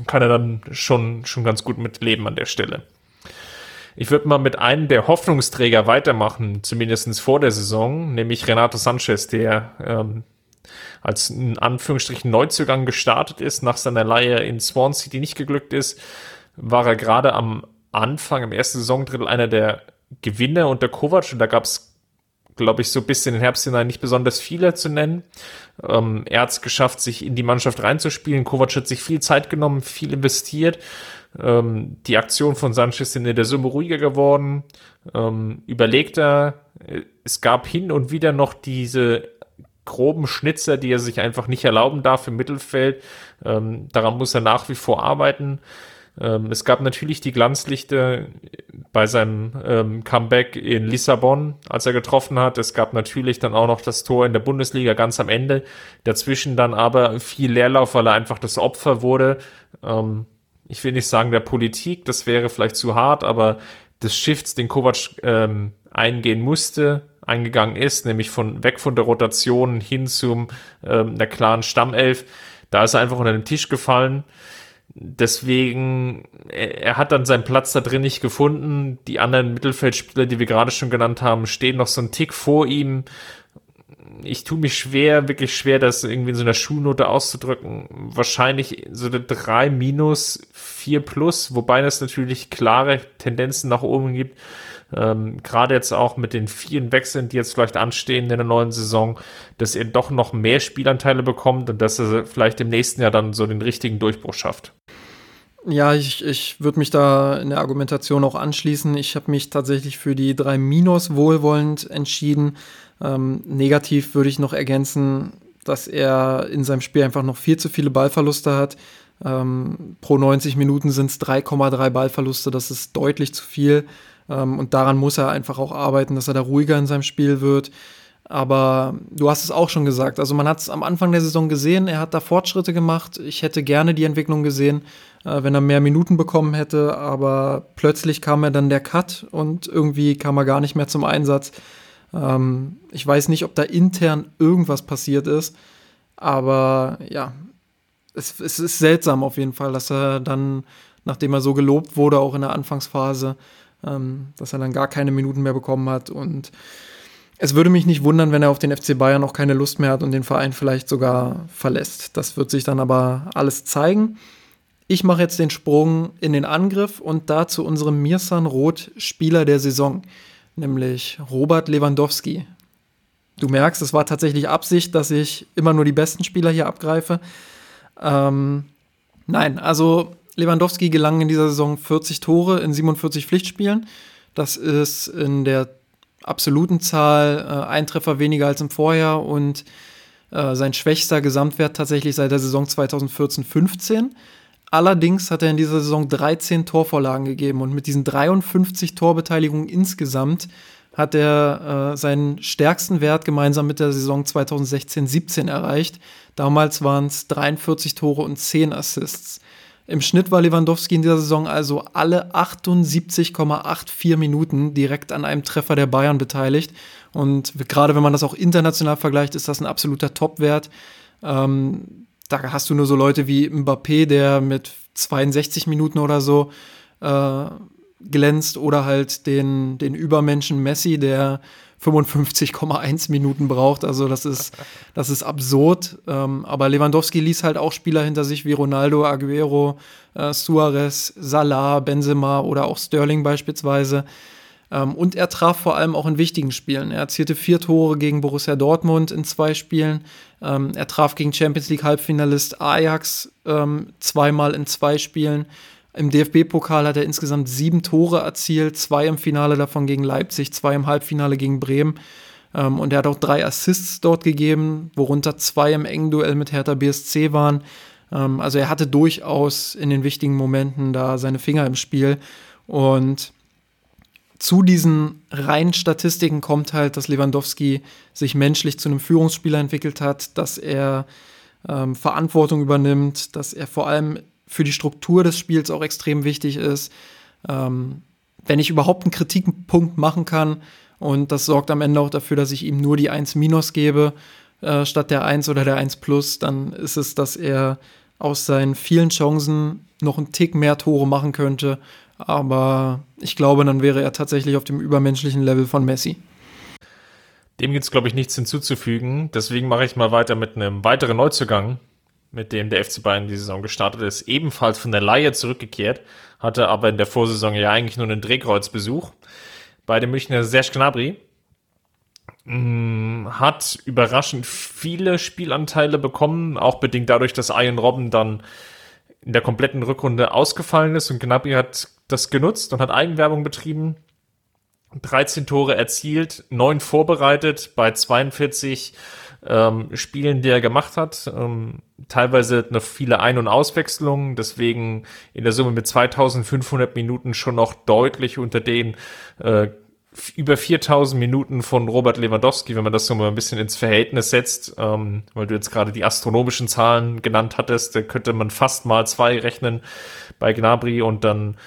kann er dann schon, schon ganz gut mitleben an der Stelle. Ich würde mal mit einem der Hoffnungsträger weitermachen, zumindest vor der Saison, nämlich Renato Sanchez, der ähm, als in Anführungsstrichen Neuzugang gestartet ist, nach seiner Leihe in Swansea, die nicht geglückt ist, war er gerade am Anfang, im ersten Saisondrittel, einer der Gewinner unter Kovac und da gab es, glaube ich, so bis in den Herbst hinein nicht besonders viele zu nennen. Ähm, er hat es geschafft, sich in die Mannschaft reinzuspielen. Kovac hat sich viel Zeit genommen, viel investiert ähm, die Aktion von Sanchez sind in der Summe ruhiger geworden, ähm, überlegter. Es gab hin und wieder noch diese groben Schnitzer, die er sich einfach nicht erlauben darf im Mittelfeld. Ähm, daran muss er nach wie vor arbeiten. Ähm, es gab natürlich die Glanzlichter bei seinem ähm, Comeback in Lissabon, als er getroffen hat. Es gab natürlich dann auch noch das Tor in der Bundesliga ganz am Ende. Dazwischen dann aber viel Leerlauf, weil er einfach das Opfer wurde. Ähm, ich will nicht sagen der Politik, das wäre vielleicht zu hart, aber des Shifts, den Kovac ähm, eingehen musste, eingegangen ist, nämlich von weg von der Rotation hin zum ähm, der klaren Stammelf, da ist er einfach unter den Tisch gefallen. Deswegen, er, er hat dann seinen Platz da drin nicht gefunden. Die anderen Mittelfeldspieler, die wir gerade schon genannt haben, stehen noch so einen Tick vor ihm ich tue mich schwer, wirklich schwer, das irgendwie in so einer Schulnote auszudrücken. Wahrscheinlich so eine 3 minus 4 plus, wobei es natürlich klare Tendenzen nach oben gibt. Ähm, Gerade jetzt auch mit den vielen Wechseln, die jetzt vielleicht anstehen in der neuen Saison, dass er doch noch mehr Spielanteile bekommt und dass er vielleicht im nächsten Jahr dann so den richtigen Durchbruch schafft. Ja, ich, ich würde mich da in der Argumentation auch anschließen. Ich habe mich tatsächlich für die 3 Minus wohlwollend entschieden, Ähm, negativ würde ich noch ergänzen, dass er in seinem Spiel einfach noch viel zu viele Ballverluste hat. Ähm, pro 90 Minuten sind es 3,3 Ballverluste, das ist deutlich zu viel. Ähm, und daran muss er einfach auch arbeiten, dass er da ruhiger in seinem Spiel wird. Aber du hast es auch schon gesagt. Also man hat es am Anfang der Saison gesehen, er hat da Fortschritte gemacht. Ich hätte gerne die Entwicklung gesehen, äh, wenn er mehr Minuten bekommen hätte. Aber plötzlich kam er dann der Cut und irgendwie kam er gar nicht mehr zum Einsatz. Ähm, ich weiß nicht, ob da intern irgendwas passiert ist. Aber ja, es, es ist seltsam auf jeden Fall, dass er dann, nachdem er so gelobt wurde, auch in der Anfangsphase, ähm, dass er dann gar keine Minuten mehr bekommen hat. Und es würde mich nicht wundern, wenn er auf den FC Bayern auch keine Lust mehr hat und den Verein vielleicht sogar verlässt. Das wird sich dann aber alles zeigen. Ich mache jetzt den Sprung in den Angriff und da zu unserem Mirsan Roth Spieler der Saison, nämlich Robert Lewandowski. Du merkst, es war tatsächlich Absicht, dass ich immer nur die besten Spieler hier abgreife. Ähm, nein, also Lewandowski gelangen in dieser Saison 40 Tore in 47 Pflichtspielen. Das ist in der absoluten Zahl äh, ein Treffer weniger als im Vorjahr und äh, sein schwächster Gesamtwert tatsächlich seit der Saison 2014-15. Allerdings hat er in dieser Saison 13 Torvorlagen gegeben und mit diesen 53 Torbeteiligungen insgesamt hat er äh, seinen stärksten Wert gemeinsam mit der Saison 2016-17 erreicht. Damals waren es 43 Tore und 10 Assists. Im Schnitt war Lewandowski in dieser Saison also alle 78,84 Minuten direkt an einem Treffer der Bayern beteiligt. Und gerade wenn man das auch international vergleicht, ist das ein absoluter Topwert. Ähm, da hast du nur so Leute wie Mbappé, der mit 62 Minuten oder so äh, glänzt, oder halt den, den Übermenschen Messi, der 55,1 Minuten braucht. Also das ist, das ist absurd. Ähm, aber Lewandowski ließ halt auch Spieler hinter sich wie Ronaldo, Aguero, äh, Suarez, Salah, Benzema oder auch Sterling beispielsweise. Ähm, und er traf vor allem auch in wichtigen Spielen. Er erzielte vier Tore gegen Borussia Dortmund in zwei Spielen. Ähm, er traf gegen Champions League Halbfinalist Ajax ähm, zweimal in zwei Spielen. Im DFB-Pokal hat er insgesamt sieben Tore erzielt, zwei im Finale davon gegen Leipzig, zwei im Halbfinale gegen Bremen. Ähm, und er hat auch drei Assists dort gegeben, worunter zwei im engen Duell mit Hertha BSC waren. Ähm, also er hatte durchaus in den wichtigen Momenten da seine Finger im Spiel. Und zu diesen reinen Statistiken kommt halt, dass Lewandowski sich menschlich zu einem Führungsspieler entwickelt hat, dass er ähm, Verantwortung übernimmt, dass er vor allem für die Struktur des Spiels auch extrem wichtig ist. Ähm, wenn ich überhaupt einen Kritikpunkt machen kann, und das sorgt am Ende auch dafür, dass ich ihm nur die 1 minus gebe, äh, statt der 1 oder der 1 plus, dann ist es, dass er aus seinen vielen Chancen noch einen Tick mehr Tore machen könnte. Aber ich glaube, dann wäre er tatsächlich auf dem übermenschlichen Level von Messi. Dem gibt es, glaube ich, nichts hinzuzufügen. Deswegen mache ich mal weiter mit einem weiteren Neuzugang, mit dem der FC Bayern die Saison gestartet ist, ebenfalls von der Laie zurückgekehrt, hatte aber in der Vorsaison ja eigentlich nur einen Drehkreuzbesuch. Bei dem Münchner Serge Gnabry mm, hat überraschend viele Spielanteile bekommen, auch bedingt dadurch, dass Ian Robben dann in der kompletten Rückrunde ausgefallen ist und Gnabry hat das genutzt und hat Eigenwerbung betrieben. 13 Tore erzielt, 9 vorbereitet bei 42 ähm, Spielen, die er gemacht hat. Ähm, teilweise noch viele Ein- und Auswechslungen, deswegen in der Summe mit 2500 Minuten schon noch deutlich unter den äh, über 4000 Minuten von Robert Lewandowski, wenn man das so mal ein bisschen ins Verhältnis setzt, ähm, weil du jetzt gerade die astronomischen Zahlen genannt hattest, da könnte man fast mal zwei rechnen bei Gnabry und dann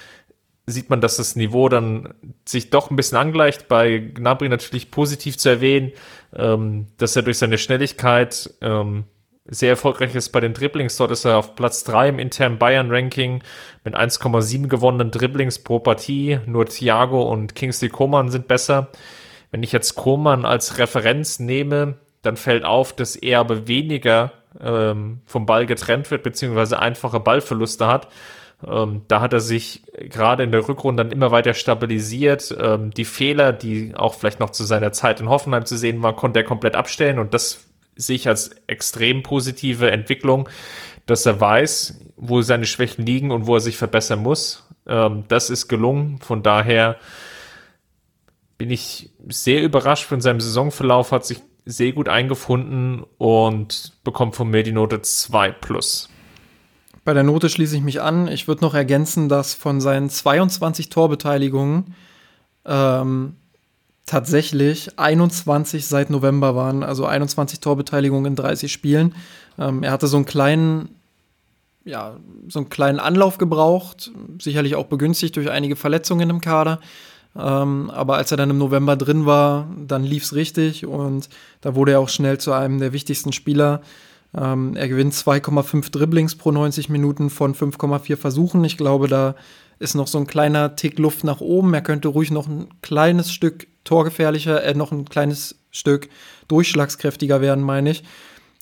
sieht man, dass das Niveau dann sich doch ein bisschen angleicht. Bei Gnabry natürlich positiv zu erwähnen, ähm, dass er durch seine Schnelligkeit ähm, sehr erfolgreich ist bei den Dribblings. Dort ist er auf Platz drei im internen Bayern-Ranking mit 1,7 gewonnenen Dribblings pro Partie. Nur Thiago und Kingsley Coman sind besser. Wenn ich jetzt Coman als Referenz nehme, dann fällt auf, dass er aber weniger ähm, vom Ball getrennt wird, beziehungsweise einfache Ballverluste hat. Ähm, da hat er sich gerade in der Rückrunde dann immer weiter stabilisiert. Ähm, die Fehler, die auch vielleicht noch zu seiner Zeit in Hoffenheim zu sehen waren, konnte er komplett abstellen und das sehe ich als extrem positive Entwicklung, dass er weiß, wo seine Schwächen liegen und wo er sich verbessern muss. Ähm, das ist gelungen. Von daher bin ich sehr überrascht von seinem Saisonverlauf, hat sich sehr gut eingefunden und bekommt von mir die Note 2 plus. Bei der Note schließe ich mich an. Ich würde noch ergänzen, dass von seinen 22 Torbeteiligungen ähm, tatsächlich 21 seit November waren, also 21 Torbeteiligungen in 30 Spielen. Ähm, er hatte so einen kleinen, ja, so einen kleinen Anlauf gebraucht, sicherlich auch begünstigt durch einige Verletzungen im Kader. Ähm, aber als er dann im November drin war, dann lief es richtig und da wurde er auch schnell zu einem der wichtigsten Spieler. Ähm, er gewinnt 2,5 Dribblings pro 90 Minuten von 5,4 Versuchen. Ich glaube, da ist noch so ein kleiner Tick Luft nach oben. Er könnte ruhig noch ein kleines Stück torgefährlicher, äh, noch ein kleines Stück durchschlagskräftiger werden, meine ich.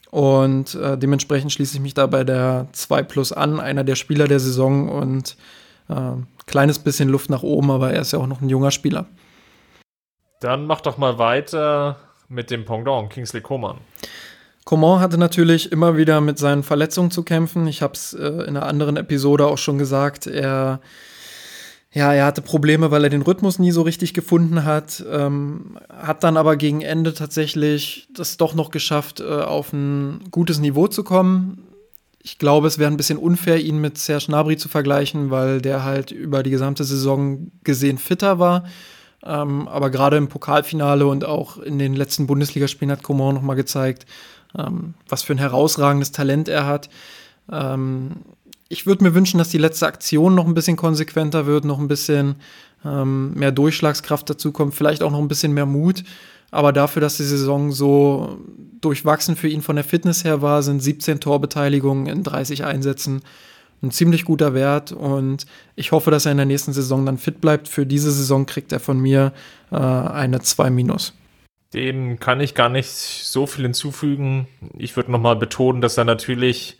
Und äh, dementsprechend schließe ich mich da bei der 2 Plus an, einer der Spieler der Saison und äh, kleines bisschen Luft nach oben, aber er ist ja auch noch ein junger Spieler. Dann mach doch mal weiter mit dem Pendant, Kingsley Coman. Coman hatte natürlich immer wieder mit seinen Verletzungen zu kämpfen. Ich habe es äh, in einer anderen Episode auch schon gesagt. Er, ja, er hatte Probleme, weil er den Rhythmus nie so richtig gefunden hat. Ähm, hat dann aber gegen Ende tatsächlich das doch noch geschafft, äh, auf ein gutes Niveau zu kommen. Ich glaube, es wäre ein bisschen unfair, ihn mit Serge Gnabry zu vergleichen, weil der halt über die gesamte Saison gesehen fitter war. Ähm, aber gerade im Pokalfinale und auch in den letzten Bundesligaspielen hat Coman noch mal gezeigt, ähm, was für ein herausragendes Talent er hat. Ähm, ich würde mir wünschen, dass die letzte Aktion noch ein bisschen konsequenter wird, noch ein bisschen ähm, mehr Durchschlagskraft dazu kommt, vielleicht auch noch ein bisschen mehr Mut. Aber dafür, dass die Saison so durchwachsen für ihn von der Fitness her war, sind 17 Torbeteiligungen in 30 Einsätzen ein ziemlich guter Wert und ich hoffe, dass er in der nächsten Saison dann fit bleibt. Für diese Saison kriegt er von mir äh, eine 2 minus. Dem kann ich gar nicht so viel hinzufügen. Ich würde nochmal betonen, dass er natürlich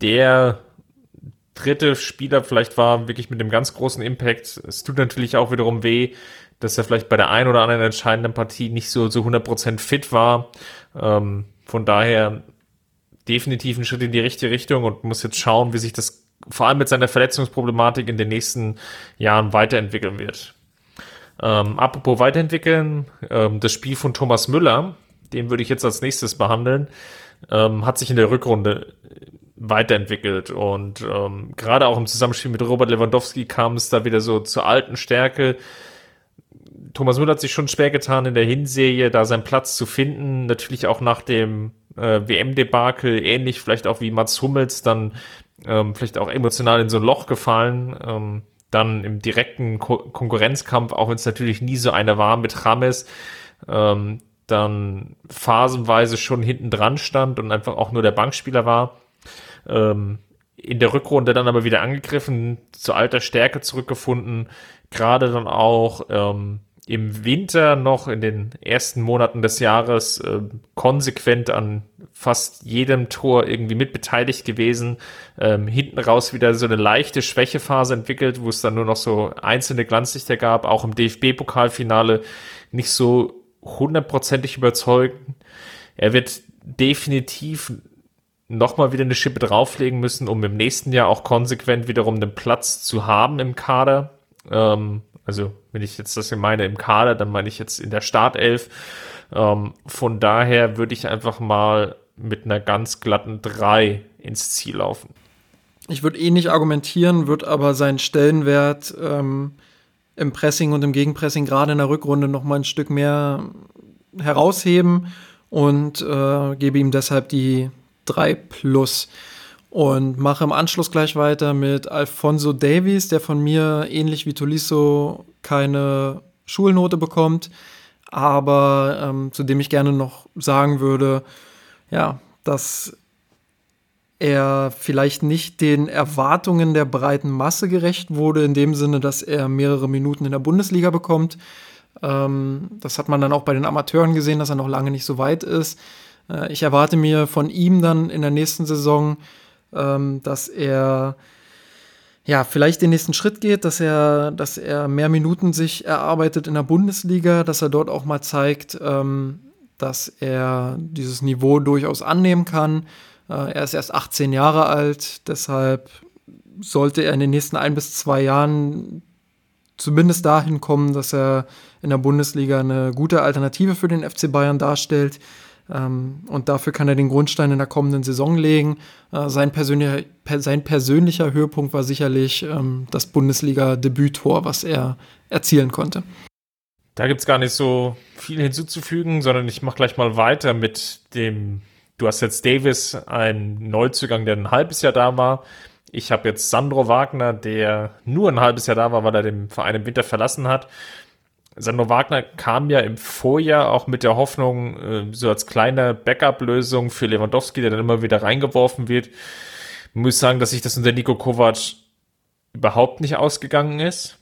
der dritte Spieler vielleicht war, wirklich mit einem ganz großen Impact. Es tut natürlich auch wiederum weh, dass er vielleicht bei der einen oder anderen entscheidenden Partie nicht so so 100% fit war. Ähm, von daher definitiv ein Schritt in die richtige Richtung und muss jetzt schauen, wie sich das vor allem mit seiner Verletzungsproblematik in den nächsten Jahren weiterentwickeln wird. Ähm, apropos weiterentwickeln, ähm, das Spiel von Thomas Müller, den würde ich jetzt als nächstes behandeln, ähm, hat sich in der Rückrunde weiterentwickelt und ähm, gerade auch im Zusammenspiel mit Robert Lewandowski kam es da wieder so zur alten Stärke. Thomas Müller hat sich schon schwer getan, in der Hinserie da seinen Platz zu finden. Natürlich auch nach dem äh, WM-Debakel, ähnlich vielleicht auch wie Mats Hummels, dann ähm, vielleicht auch emotional in so ein Loch gefallen. Ähm, dann im direkten Ko Konkurrenzkampf, auch wenn es natürlich nie so eine war mit Rames, ähm, dann phasenweise schon hinten dran stand und einfach auch nur der Bankspieler war. Ähm, in der Rückrunde dann aber wieder angegriffen, zu alter Stärke zurückgefunden, gerade dann auch ähm, im Winter noch in den ersten Monaten des Jahres äh, konsequent an fast jedem Tor irgendwie mitbeteiligt gewesen. Ähm, hinten raus wieder so eine leichte Schwächephase entwickelt, wo es dann nur noch so einzelne Glanzlichter gab, auch im DFB-Pokalfinale nicht so hundertprozentig überzeugend. Er wird definitiv nochmal wieder eine Schippe drauflegen müssen, um im nächsten Jahr auch konsequent wiederum den Platz zu haben im Kader. Ähm, also wenn ich jetzt das hier meine im Kader, dann meine ich jetzt in der Startelf. Ähm, von daher würde ich einfach mal mit einer ganz glatten 3 ins Ziel laufen. Ich würde eh nicht argumentieren, würde aber seinen Stellenwert ähm, im Pressing und im Gegenpressing gerade in der Rückrunde noch mal ein Stück mehr herausheben und äh, gebe ihm deshalb die 3 plus und mache im Anschluss gleich weiter mit Alfonso Davies, der von mir ähnlich wie Tolisso keine Schulnote bekommt, aber ähm, zu dem ich gerne noch sagen würde, ja, dass er vielleicht nicht den Erwartungen der breiten Masse gerecht wurde, in dem Sinne, dass er mehrere Minuten in der Bundesliga bekommt. Ähm, das hat man dann auch bei den Amateuren gesehen, dass er noch lange nicht so weit ist. Äh, ich erwarte mir von ihm dann in der nächsten Saison ähm, dass er ja, vielleicht den nächsten Schritt geht, dass er, dass er mehr Minuten sich erarbeitet in der Bundesliga, dass er dort auch mal zeigt, ähm, dass er dieses Niveau durchaus annehmen kann. Äh, er ist erst 18 Jahre alt, deshalb sollte er in den nächsten ein bis zwei Jahren zumindest dahin kommen, dass er in der Bundesliga eine gute Alternative für den FC Bayern darstellt. Ähm, und dafür kann er den Grundstein in der kommenden Saison legen. Äh, sein, persönlicher, sein persönlicher Höhepunkt war sicherlich ähm, das Bundesliga-Debüttor, was er erzielen konnte. Da gibt es gar nicht so viel hinzuzufügen, sondern ich mache gleich mal weiter mit dem, du hast jetzt Davis, ein Neuzugang, der ein halbes Jahr da war. Ich habe jetzt Sandro Wagner, der nur ein halbes Jahr da war, weil er den Verein im Winter verlassen hat. Sandro Wagner kam ja im Vorjahr auch mit der Hoffnung, äh, so als kleine Backup-Lösung für Lewandowski, der dann immer wieder reingeworfen wird. Ich muss sagen, dass sich das unter Nico Kovac überhaupt nicht ausgegangen ist.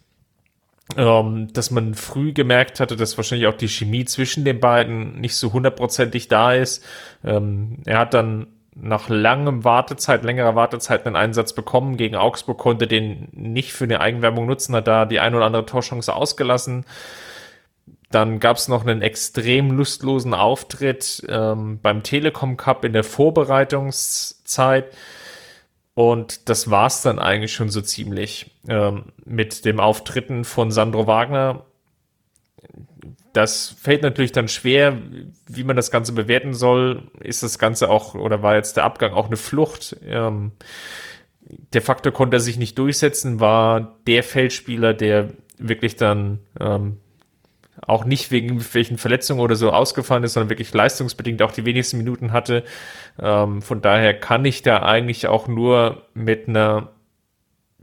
Ähm, dass man früh gemerkt hatte, dass wahrscheinlich auch die Chemie zwischen den beiden nicht so hundertprozentig da ist. Ähm, er hat dann nach langem Wartezeit, längerer Wartezeit einen Einsatz bekommen gegen Augsburg, konnte den nicht für eine Eigenwerbung nutzen, hat da die ein oder andere Torchance ausgelassen. Dann gab es noch einen extrem lustlosen Auftritt ähm, beim Telekom Cup in der Vorbereitungszeit. Und das war's dann eigentlich schon so ziemlich ähm, mit dem Auftritten von Sandro Wagner das fällt natürlich dann schwer, wie man das Ganze bewerten soll. Ist das Ganze auch, oder war jetzt der Abgang auch eine Flucht? Ähm, de facto konnte er sich nicht durchsetzen, war der Feldspieler, der wirklich dann ähm, auch nicht wegen welchen Verletzungen oder so ausgefallen ist, sondern wirklich leistungsbedingt auch die wenigsten Minuten hatte. Ähm, von daher kann ich da eigentlich auch nur mit einer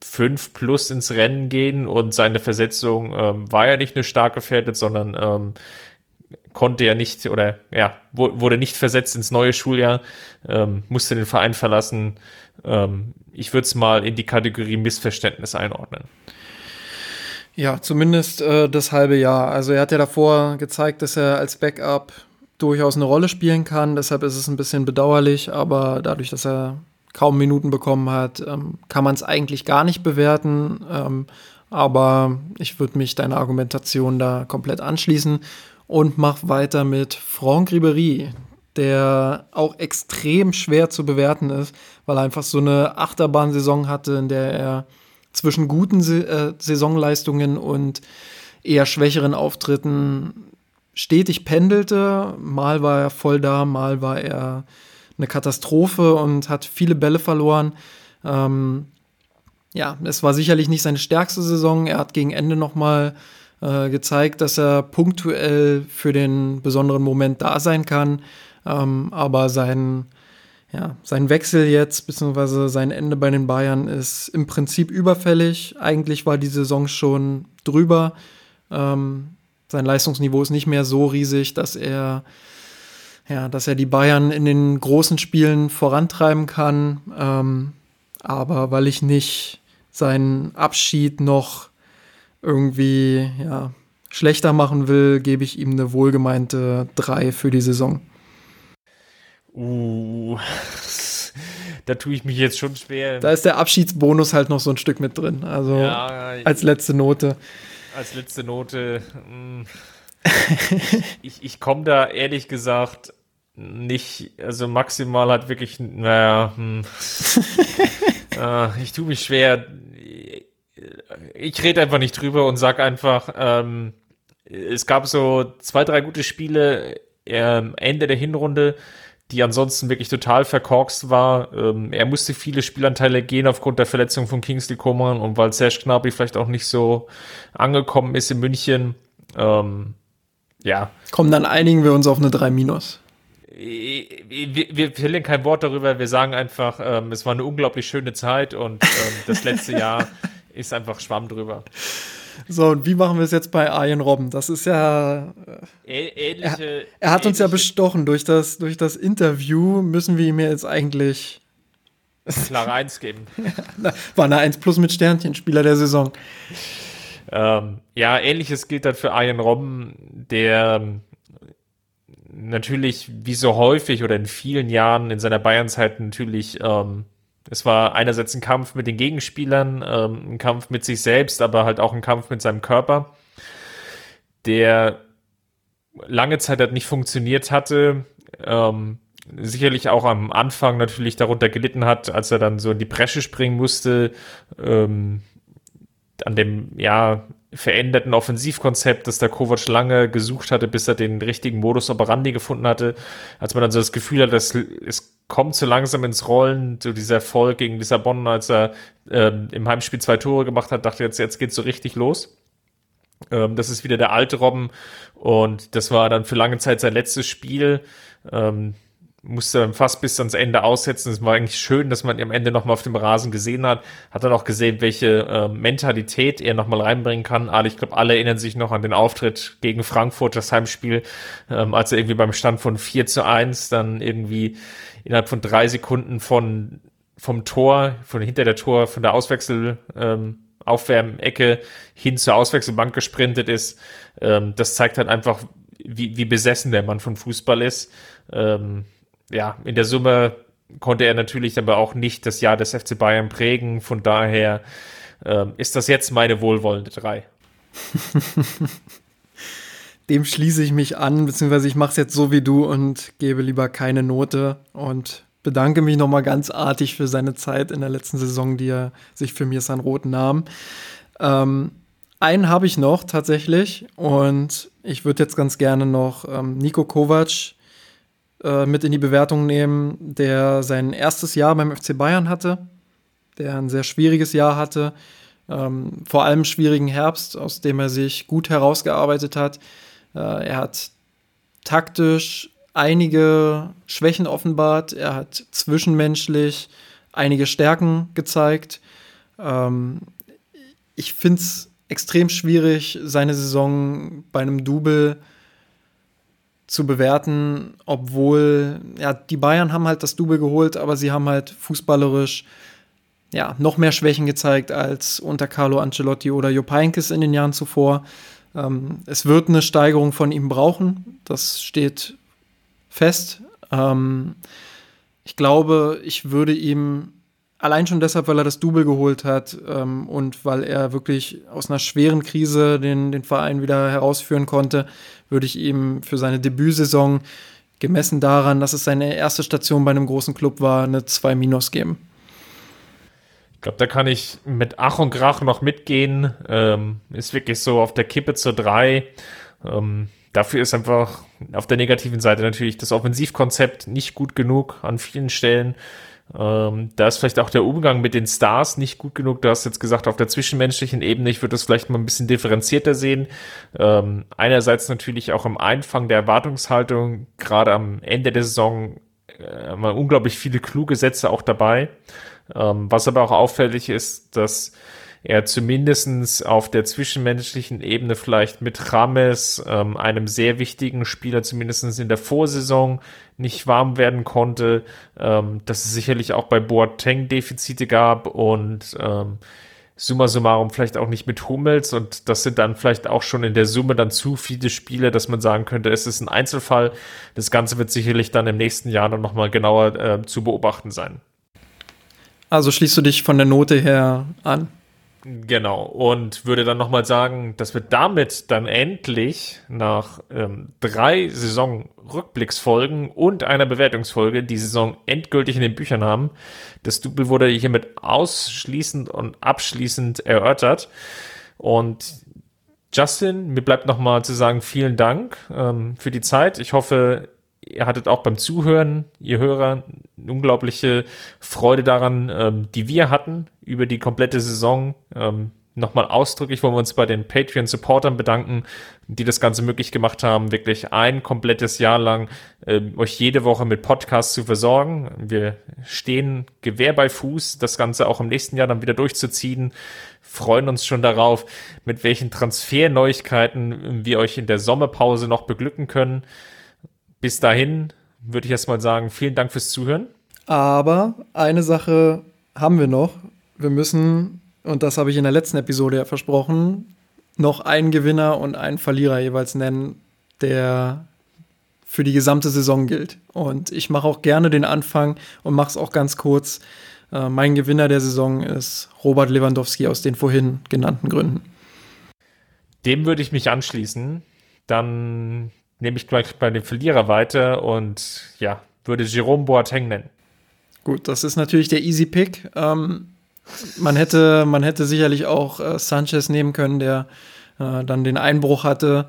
5 plus ins Rennen gehen und seine Versetzung ähm, war ja nicht nur stark gefährdet, sondern ähm, konnte ja nicht oder ja, wurde nicht versetzt ins neue Schuljahr, ähm, musste den Verein verlassen. Ähm, ich würde es mal in die Kategorie Missverständnis einordnen. Ja, zumindest äh, das halbe Jahr. Also er hat ja davor gezeigt, dass er als Backup durchaus eine Rolle spielen kann. Deshalb ist es ein bisschen bedauerlich, aber dadurch, dass er kaum Minuten bekommen hat, ähm, kann man es eigentlich gar nicht bewerten. Ähm, aber ich würde mich deiner Argumentation da komplett anschließen und mache weiter mit Franck Ribery, der auch extrem schwer zu bewerten ist, weil er einfach so eine Achterbahnsaison hatte, in der er zwischen guten äh, Saisonleistungen und eher schwächeren Auftritten stetig pendelte. Mal war er voll da, mal war er eine Katastrophe und hat viele Bälle verloren. Ähm, ja, es war sicherlich nicht seine stärkste Saison. Er hat gegen Ende nochmal äh, gezeigt, dass er punktuell für den besonderen Moment da sein kann. Ähm, aber sein, ja, sein Wechsel jetzt, beziehungsweise sein Ende bei den Bayern ist im Prinzip überfällig. Eigentlich war die Saison schon drüber. Ähm, sein Leistungsniveau ist nicht mehr so riesig, dass er ja, dass er die Bayern in den großen Spielen vorantreiben kann. Ähm, aber weil ich nicht seinen Abschied noch irgendwie ja, schlechter machen will, gebe ich ihm eine wohlgemeinte 3 für die Saison. Uh, da tue ich mich jetzt schon schwer. Da ist der Abschiedsbonus halt noch so ein Stück mit drin. Also ja, als letzte Note. Als letzte Note. Mh. Mm. ich, ich komme da ehrlich gesagt nicht, also maximal hat wirklich, naja, hm. äh, ich tue mich schwer. Ich rede einfach nicht drüber und sag einfach, ähm, es gab so zwei, drei gute Spiele ähm, Ende der Hinrunde, die ansonsten wirklich total verkorkst war. Ähm, er musste viele Spielanteile gehen aufgrund der Verletzung von Kingsley Coman und weil Serge Gnabry vielleicht auch nicht so angekommen ist in München. Ähm, ja. Komm, dann einigen wir uns auf eine 3 minus wir, verlieren kein Wort darüber, wir sagen einfach, ähm, es war eine unglaublich schöne Zeit und ähm, das letzte Jahr ist einfach Schwamm drüber. So, und wie machen wir es jetzt bei Arjen Robben? Das ist ja. Äh, ähnliche, er, er hat uns ja bestochen. Durch das, durch das Interview müssen wir ihm jetzt eigentlich. Klare Eins geben. war eine 1 plus mit Sternchen, Spieler der Saison. Ähm, ja, ähnliches gilt dann für Arjen Robben, der natürlich, wie so häufig oder in vielen Jahren in seiner Bayernzeit natürlich, ähm, es war einerseits ein Kampf mit den Gegenspielern, ähm, ein Kampf mit sich selbst, aber halt auch ein Kampf mit seinem Körper, der lange Zeit halt nicht funktioniert hatte. Ähm, sicherlich auch am Anfang natürlich darunter gelitten hat, als er dann so in die Bresche springen musste, ähm, an dem, ja, veränderten Offensivkonzept, das der Kovac lange gesucht hatte, bis er den richtigen Modus operandi gefunden hatte, als man dann so das Gefühl hat, dass es kommt so langsam ins Rollen, so dieser Erfolg gegen Lissabon, als er ähm, im Heimspiel zwei Tore gemacht hat, dachte jetzt, jetzt geht's so richtig los. Ähm, das ist wieder der alte Robben und das war dann für lange Zeit sein letztes Spiel. Ähm, musste dann fast bis ans Ende aussetzen. Es war eigentlich schön, dass man ihn am Ende nochmal auf dem Rasen gesehen hat. Hat dann auch gesehen, welche äh, Mentalität er nochmal reinbringen kann. Alle, ich glaube, alle erinnern sich noch an den Auftritt gegen Frankfurt, das Heimspiel, ähm, als er irgendwie beim Stand von 4 zu 1 dann irgendwie innerhalb von drei Sekunden von, vom Tor, von hinter der Tor, von der Auswechsel, ähm, Aufwärmecke hin zur Auswechselbank gesprintet ist. Ähm, das zeigt halt einfach, wie, wie besessen der Mann von Fußball ist. Ähm, ja, in der Summe konnte er natürlich aber auch nicht das Jahr des FC Bayern prägen. Von daher ähm, ist das jetzt meine wohlwollende 3. Dem schließe ich mich an, beziehungsweise ich mache es jetzt so wie du und gebe lieber keine Note und bedanke mich nochmal ganz artig für seine Zeit in der letzten Saison, die er sich für mir San Rot nahm. Ähm, einen habe ich noch tatsächlich und ich würde jetzt ganz gerne noch ähm, Nico Kovac äh, mit in die Bewertung nehmen, der sein erstes Jahr beim FC Bayern hatte, der ein sehr schwieriges Jahr hatte, ähm, vor allem schwierigen Herbst, aus dem er sich gut herausgearbeitet hat. Äh, er hat taktisch einige Schwächen offenbart, er hat zwischenmenschlich einige Stärken gezeigt. Ähm, ich finde es extrem schwierig, seine Saison bei einem Double zu bewerten, obwohl ja die Bayern haben halt das Double geholt, aber sie haben halt fußballerisch ja noch mehr Schwächen gezeigt als unter Carlo Ancelotti oder Jupp Heynckes in den Jahren zuvor. Ähm, es wird eine Steigerung von ihm brauchen, das steht fest. Ähm, ich glaube, ich würde ihm Allein schon deshalb, weil er das Double geholt hat ähm, und weil er wirklich aus einer schweren Krise den, den Verein wieder herausführen konnte, würde ich ihm für seine Debütsaison, gemessen daran, dass es seine erste Station bei einem großen Club war, eine 2 Minus geben. Ich glaube, da kann ich mit Ach und Krach noch mitgehen. Ähm, ist wirklich so auf der Kippe zur 3. Ähm, dafür ist einfach auf der negativen Seite natürlich das Offensivkonzept nicht gut genug an vielen Stellen. Ähm, da ist vielleicht auch der Umgang mit den Stars nicht gut genug. Du hast jetzt gesagt, auf der zwischenmenschlichen Ebene, ich würde das vielleicht mal ein bisschen differenzierter sehen. Ähm, einerseits natürlich auch im Einfang der Erwartungshaltung, gerade am Ende der Saison, äh, unglaublich viele kluge Sätze auch dabei. Ähm, was aber auch auffällig ist, dass er zumindestens auf der zwischenmenschlichen Ebene vielleicht mit Rames, ähm, einem sehr wichtigen Spieler, zumindestens in der Vorsaison, nicht warm werden konnte, ähm, dass es sicherlich auch bei Boateng Defizite gab und ähm, summa summarum vielleicht auch nicht mit Hummels und das sind dann vielleicht auch schon in der Summe dann zu viele Spiele, dass man sagen könnte, es ist ein Einzelfall. Das Ganze wird sicherlich dann im nächsten Jahr dann nochmal genauer äh, zu beobachten sein. Also schließt du dich von der Note her an? Genau, und würde dann nochmal sagen, dass wir damit dann endlich nach ähm, drei Saison-Rückblicksfolgen und einer Bewertungsfolge die Saison endgültig in den Büchern haben. Das Double wurde hiermit ausschließend und abschließend erörtert. Und Justin, mir bleibt nochmal zu sagen, vielen Dank ähm, für die Zeit. Ich hoffe, ihr hattet auch beim Zuhören, ihr Hörer, eine unglaubliche Freude daran, ähm, die wir hatten über die komplette Saison. Ähm, Nochmal ausdrücklich wollen wir uns bei den Patreon-Supportern bedanken, die das Ganze möglich gemacht haben, wirklich ein komplettes Jahr lang äh, euch jede Woche mit Podcasts zu versorgen. Wir stehen Gewehr bei Fuß, das Ganze auch im nächsten Jahr dann wieder durchzuziehen. Freuen uns schon darauf, mit welchen Transferneuigkeiten wir euch in der Sommerpause noch beglücken können bis dahin würde ich erstmal sagen, vielen Dank fürs Zuhören. Aber eine Sache haben wir noch. Wir müssen, und das habe ich in der letzten Episode ja versprochen, noch einen Gewinner und einen Verlierer jeweils nennen, der für die gesamte Saison gilt. Und ich mache auch gerne den Anfang und mache es auch ganz kurz. Äh, mein Gewinner der Saison ist Robert Lewandowski aus den vorhin genannten Gründen. Dem würde ich mich anschließen. Dann nehme ich gleich bei dem Verlierer weiter und ja, würde Jerome Boateng nennen. Gut, das ist natürlich der Easy Pick. Ähm, man, hätte, man hätte sicherlich auch äh, Sanchez nehmen können, der äh, dann den Einbruch hatte,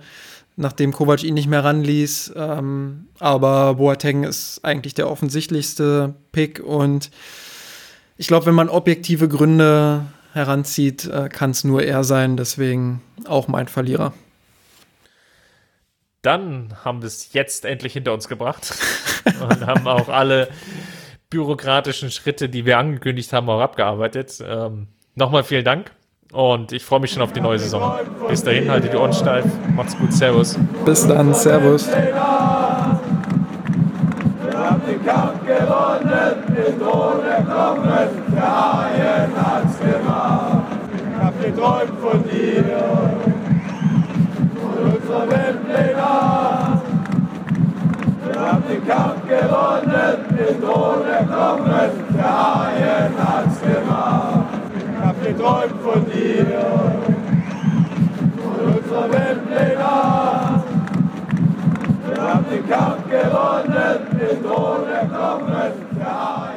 nachdem Kovac ihn nicht mehr ranließ. Ähm, aber Boateng ist eigentlich der offensichtlichste Pick und ich glaube, wenn man objektive Gründe heranzieht, äh, kann es nur er sein. Deswegen auch mein Verlierer. Dann haben wir es jetzt endlich hinter uns gebracht und haben auch alle bürokratischen Schritte, die wir angekündigt haben, auch abgearbeitet. Ähm, Nochmal vielen Dank und ich freue mich schon auf die neue Saison. Bis dahin, haltet die Ohren steif. Macht's gut. Servus. Bis dann. Servus. Wir haben den Kampf gewonnen, den Thron erklommen, der Haien hat's gemacht. Ich hab geträumt von dir. den Kampf gewonnen, mit ohne Knochen, der Haien hat's gemacht. Ich hab geträumt von dir, von unserer Weltpläne. Wir haben den Kampf gewonnen, mit ohne Knochen, der Haien